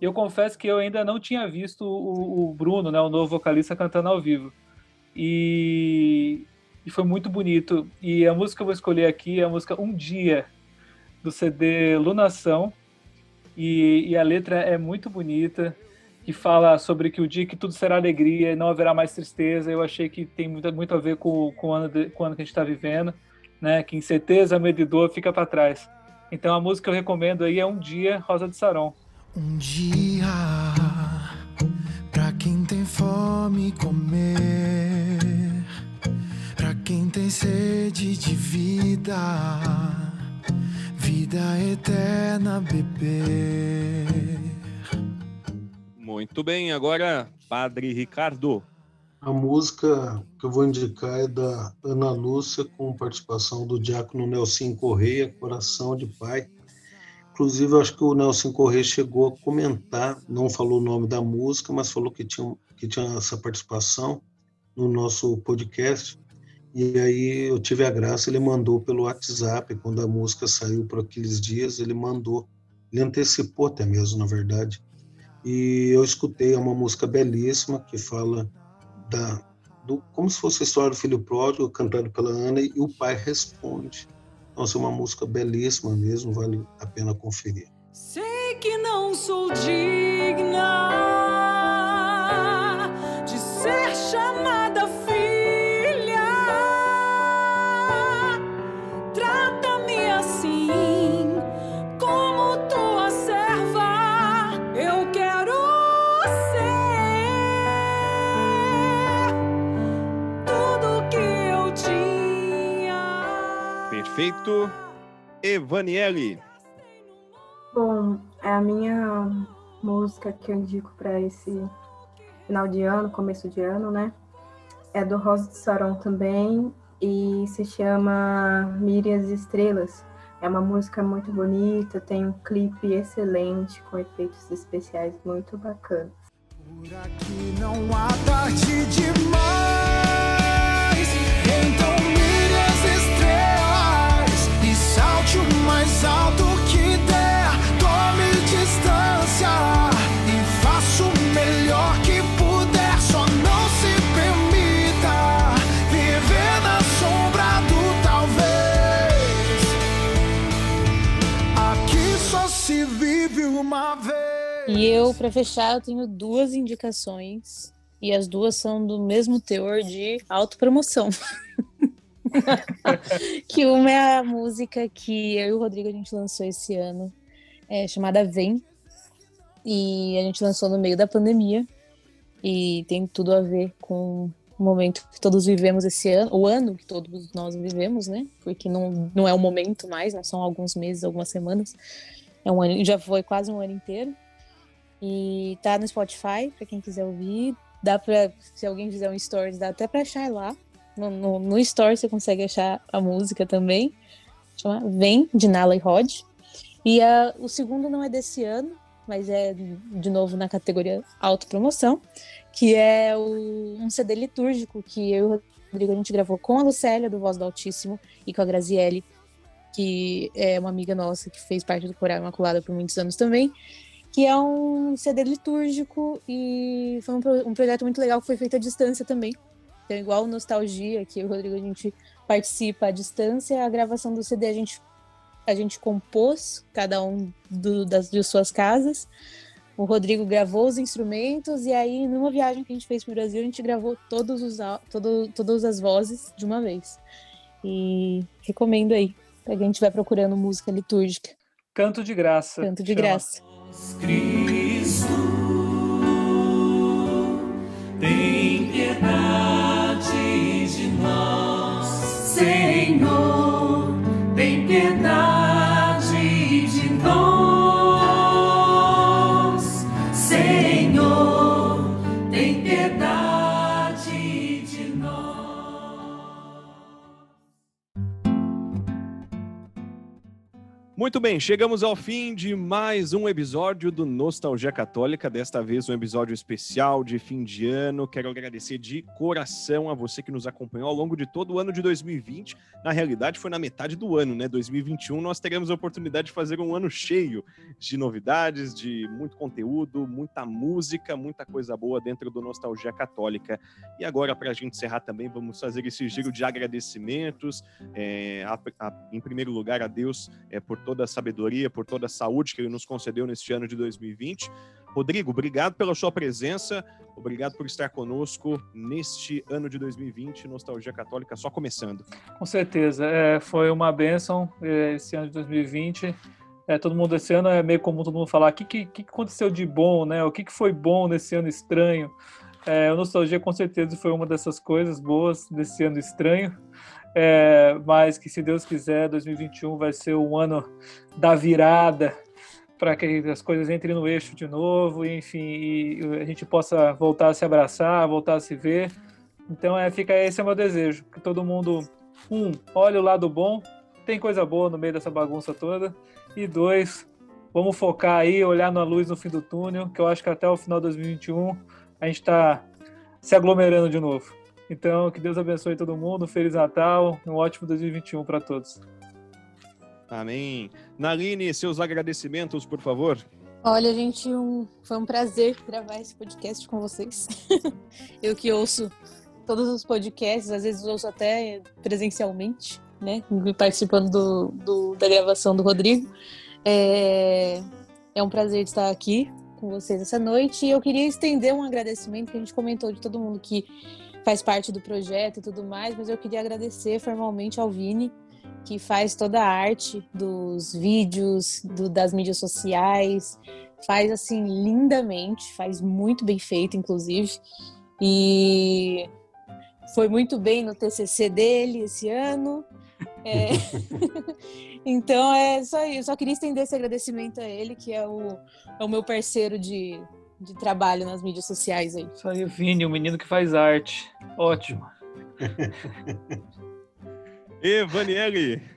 Eu confesso que eu ainda não tinha visto o, o Bruno, né, o novo vocalista, cantando ao vivo. E, e foi muito bonito. E a música que eu vou escolher aqui é a música Um Dia, do CD Lunação. E, e a letra é muito bonita, que fala sobre que o dia que tudo será alegria e não haverá mais tristeza. Eu achei que tem muito, muito a ver com, com, o ano de- com o ano que a gente está vivendo, né? Que incerteza, medo e dor fica para trás. Então a música que eu recomendo aí é Um Dia, Rosa de Saron. Um dia pra quem tem fome comer, pra quem tem sede de vida, vida eterna beber. Muito bem, agora, Padre Ricardo. A música que eu vou indicar é da Ana Lúcia, com participação do diácono Nelson Correia, Coração de Pai. Inclusive, eu acho que o Nelson Correia chegou a comentar, não falou o nome da música, mas falou que tinha, que tinha essa participação no nosso podcast. E aí eu tive a graça, ele mandou pelo WhatsApp, quando a música saiu por aqueles dias, ele mandou, ele antecipou até mesmo, na verdade. E eu escutei, é uma música belíssima que fala da, do, como se fosse a história do filho pródigo, cantado pela Ana, e o pai responde. Nossa, é uma música belíssima mesmo, vale a pena conferir. Sei que não sou digna de ser chamada Perfeito. Evaniele. Bom, é a minha música que eu indico para esse final de ano, começo de ano, né? É do Rosa de Saron também e se chama Mire as Estrelas. É uma música muito bonita, tem um clipe excelente com efeitos especiais muito bacanas. Que não há tarde demais. Então E eu, pra fechar, eu tenho duas indicações. E as duas são do mesmo teor de autopromoção. que uma é a música que eu e o Rodrigo a gente lançou esse ano, é, chamada Vem. E a gente lançou no meio da pandemia. E tem tudo a ver com o momento que todos vivemos esse ano, o ano que todos nós vivemos, né? Porque não, não é o momento mais, não são alguns meses, algumas semanas. É um ano, já foi quase um ano inteiro. E tá no Spotify, pra quem quiser ouvir. Dá pra, se alguém fizer um stories, dá até pra achar lá. No, no, no Store você consegue achar a música também. Chama Vem, de Nala e Rod. E o segundo não é desse ano, mas é de novo na categoria autopromoção, que é o, um CD litúrgico que eu e o Rodrigo a gente gravou com a Lucélia, do Voz do Altíssimo, e com a Graziele, que é uma amiga nossa que fez parte do Coral Imaculada por muitos anos também que é um CD litúrgico e foi um, pro- um projeto muito legal que foi feito à distância também. Então, igual o Nostalgia, que o Rodrigo a gente participa à distância, a gravação do CD a gente, a gente compôs, cada um do- das de suas casas. O Rodrigo gravou os instrumentos e aí, numa viagem que a gente fez para o Brasil, a gente gravou todos os, todo, todas as vozes de uma vez. E recomendo aí, pra quem estiver procurando música litúrgica. Canto de graça. Canto de chama. graça. Cristo, tem Muito bem, chegamos ao fim de mais um episódio do Nostalgia Católica, desta vez um episódio especial de fim de ano. Quero agradecer de coração a você que nos acompanhou ao longo de todo o ano de 2020. Na realidade, foi na metade do ano, né? 2021, nós teremos a oportunidade de fazer um ano cheio de novidades, de muito conteúdo, muita música, muita coisa boa dentro do Nostalgia Católica. E agora, para a gente encerrar também, vamos fazer esse giro de agradecimentos. É, a- a- em primeiro lugar, a Deus é, por toda toda a sabedoria, por toda a saúde que ele nos concedeu neste ano de 2020. Rodrigo, obrigado pela sua presença, obrigado por estar conosco neste ano de 2020, Nostalgia Católica só começando. Com certeza, é, foi uma bênção é, esse ano de 2020. É, todo mundo esse ano é meio comum todo mundo falar o que, que, que aconteceu de bom, né? O que, que foi bom nesse ano estranho. É, a nostalgia com certeza foi uma dessas coisas boas desse ano estranho. É, mas que se Deus quiser, 2021 vai ser um ano da virada para que as coisas entrem no eixo de novo, enfim, e a gente possa voltar a se abraçar, voltar a se ver. Então, é, fica esse é o meu desejo, que todo mundo um olhe o lado bom, tem coisa boa no meio dessa bagunça toda, e dois, vamos focar aí, olhar na luz no fim do túnel, que eu acho que até o final de 2021 a gente está se aglomerando de novo. Então, que Deus abençoe todo mundo, Feliz Natal, um ótimo 2021 para todos. Amém. Naline, seus agradecimentos, por favor. Olha, gente, um, foi um prazer gravar esse podcast com vocês. eu que ouço todos os podcasts, às vezes ouço até presencialmente, né? Participando do, do da gravação do Rodrigo. É, é um prazer estar aqui com vocês essa noite. E eu queria estender um agradecimento que a gente comentou de todo mundo que faz parte do projeto e tudo mais, mas eu queria agradecer formalmente ao Vini, que faz toda a arte dos vídeos, do, das mídias sociais, faz assim lindamente, faz muito bem feito, inclusive. E foi muito bem no TCC dele esse ano. É... então é só isso. Só queria estender esse agradecimento a ele, que é o, é o meu parceiro de, de trabalho nas mídias sociais aí. Isso aí, Vini, o menino que faz arte. Ótimo. e Vaniele?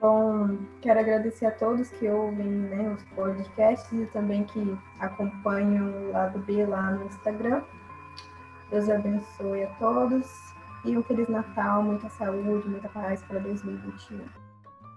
Bom, quero agradecer a todos que ouvem né, os podcasts e também que acompanham o lado B lá no Instagram. Deus abençoe a todos e um Feliz Natal, muita saúde, muita paz para 2021.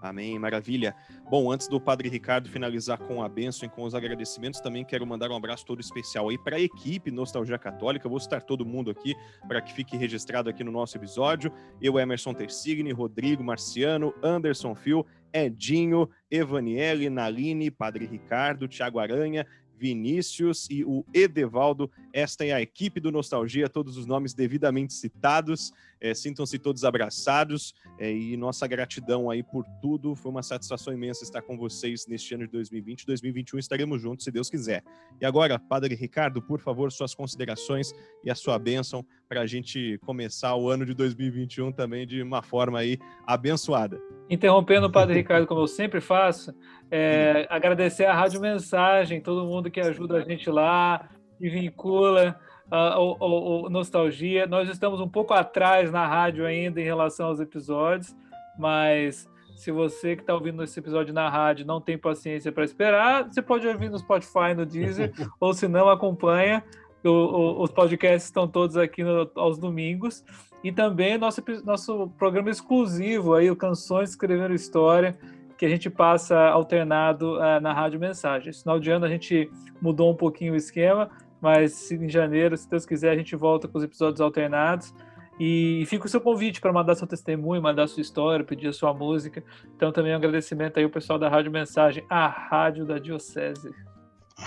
Amém, maravilha. Bom, antes do Padre Ricardo finalizar com a bênção e com os agradecimentos, também quero mandar um abraço todo especial aí para a equipe Nostalgia Católica. Vou citar todo mundo aqui para que fique registrado aqui no nosso episódio. Eu, Emerson Tersigni, Rodrigo Marciano, Anderson Fio, Edinho, Evaniele, Naline, Padre Ricardo, Tiago Aranha, Vinícius e o Edevaldo. Esta é a equipe do Nostalgia, todos os nomes devidamente citados. É, Sintam-se todos abraçados é, e nossa gratidão aí por tudo. Foi uma satisfação imensa estar com vocês neste ano de 2020. 2021 estaremos juntos, se Deus quiser. E agora, Padre Ricardo, por favor, suas considerações e a sua bênção para a gente começar o ano de 2021 também de uma forma aí abençoada. Interrompendo o Padre Ricardo, como eu sempre faço, é, agradecer a Rádio Mensagem, todo mundo que ajuda a gente lá, que vincula uh, o, Nostalgia. Nós estamos um pouco atrás na rádio ainda em relação aos episódios, mas se você que está ouvindo esse episódio na rádio não tem paciência para esperar, você pode ouvir no Spotify, no Deezer, ou se não, acompanha. O, o, os podcasts estão todos aqui no, aos domingos. E também nosso, nosso programa exclusivo aí, o Canções Escrevendo História, que a gente passa alternado uh, na Rádio Mensagem. Final de ano a gente mudou um pouquinho o esquema, mas em janeiro, se Deus quiser, a gente volta com os episódios alternados. E fica o seu convite para mandar seu testemunho, mandar sua história, pedir a sua música. Então também um agradecimento aí ao pessoal da Rádio Mensagem, a rádio da Diocese.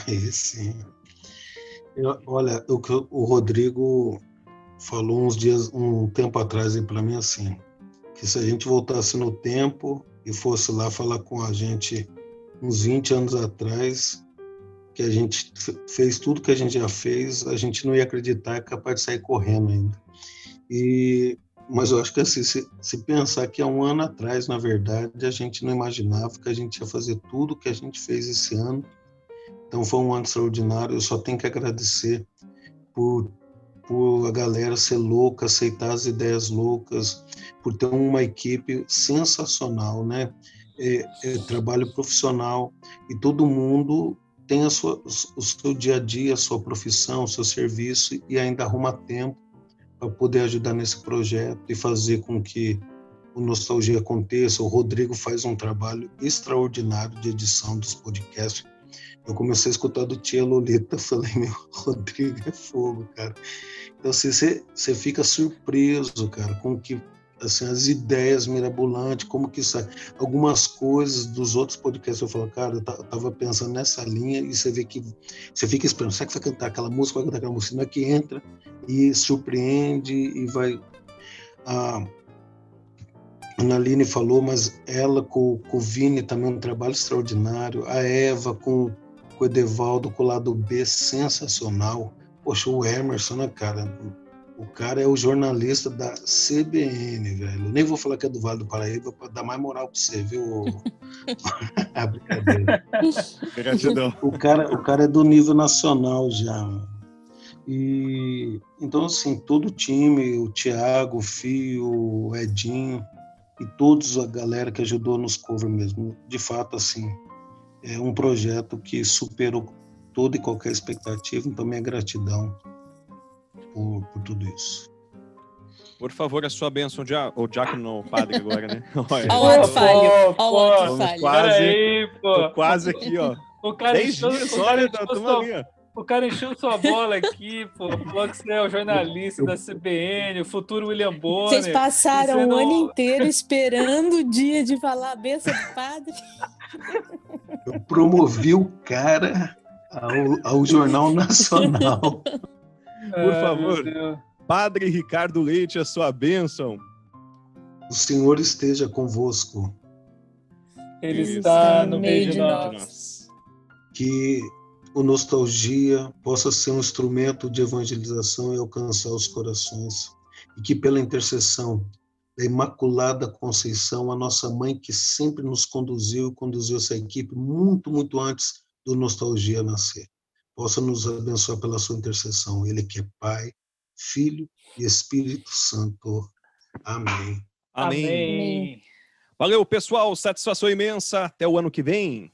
Aí sim. Eu, olha, o que o Rodrigo falou uns dias, um tempo atrás para mim assim, que se a gente voltasse no tempo e fosse lá falar com a gente uns 20 anos atrás, que a gente fez tudo que a gente já fez, a gente não ia acreditar, é capaz de sair correndo ainda. E, mas eu acho que assim, se, se pensar que há um ano atrás, na verdade, a gente não imaginava que a gente ia fazer tudo que a gente fez esse ano. Então foi um ano extraordinário, eu só tenho que agradecer por, por a galera ser louca, aceitar as ideias loucas, por ter uma equipe sensacional, né? É, é, trabalho profissional e todo mundo tem a sua, o seu dia a dia, a sua profissão, o seu serviço e ainda arruma tempo para poder ajudar nesse projeto e fazer com que o Nostalgia aconteça. O Rodrigo faz um trabalho extraordinário de edição dos podcasts. Eu comecei a escutar do Tia Lolita, falei, meu, Rodrigo é fogo, cara. Então, assim, você, fica surpreso, cara, com que assim, as ideias mirabolantes, como que sai. Algumas coisas dos outros podcasts eu falo, cara, eu tava pensando nessa linha e você vê que você fica esperando, será que vai cantar aquela música, vai cantar aquela música, não é que entra e surpreende e vai. A Analine falou, mas ela com, com o Vini também um trabalho extraordinário. A Eva com, com o Edevaldo com o lado B, sensacional. Poxa, o Emerson, né, cara? O cara é o jornalista da CBN, velho. nem vou falar que é do Vale do Paraíba para dar mais moral para você, viu? a brincadeira. Gratidão. O cara, o cara é do nível nacional já. E então assim, todo o time, o Thiago, o Fio, o Edinho e todos a galera que ajudou nos cover mesmo. De fato assim, é um projeto que superou toda e qualquer expectativa, então minha gratidão por, por tudo isso. Por favor, a sua bênção, dia... o diácono padre agora, né? Olha, Ao ato falho, ao ato falho. Quase, aí, pô. quase aqui, ó. O cara encheu, o sua, o cara encheu sua bola aqui, pô. Falou que você é o jornalista da CBN, o futuro William Bonner. Vocês passaram o não... ano inteiro esperando o dia de falar a benção do padre. Eu promovi o cara ao, ao Jornal Nacional. Por favor, Padre Ricardo Leite, a sua bênção. O Senhor esteja convosco. Ele está no meio de nós. Que o Nostalgia possa ser um instrumento de evangelização e alcançar os corações. E que pela intercessão da Imaculada Conceição, a nossa mãe que sempre nos conduziu, conduziu essa equipe muito, muito antes do Nostalgia nascer possa nos abençoar pela sua intercessão. Ele que é Pai, Filho e Espírito Santo. Amém. Amém. Amém. Valeu, pessoal. Satisfação imensa. Até o ano que vem.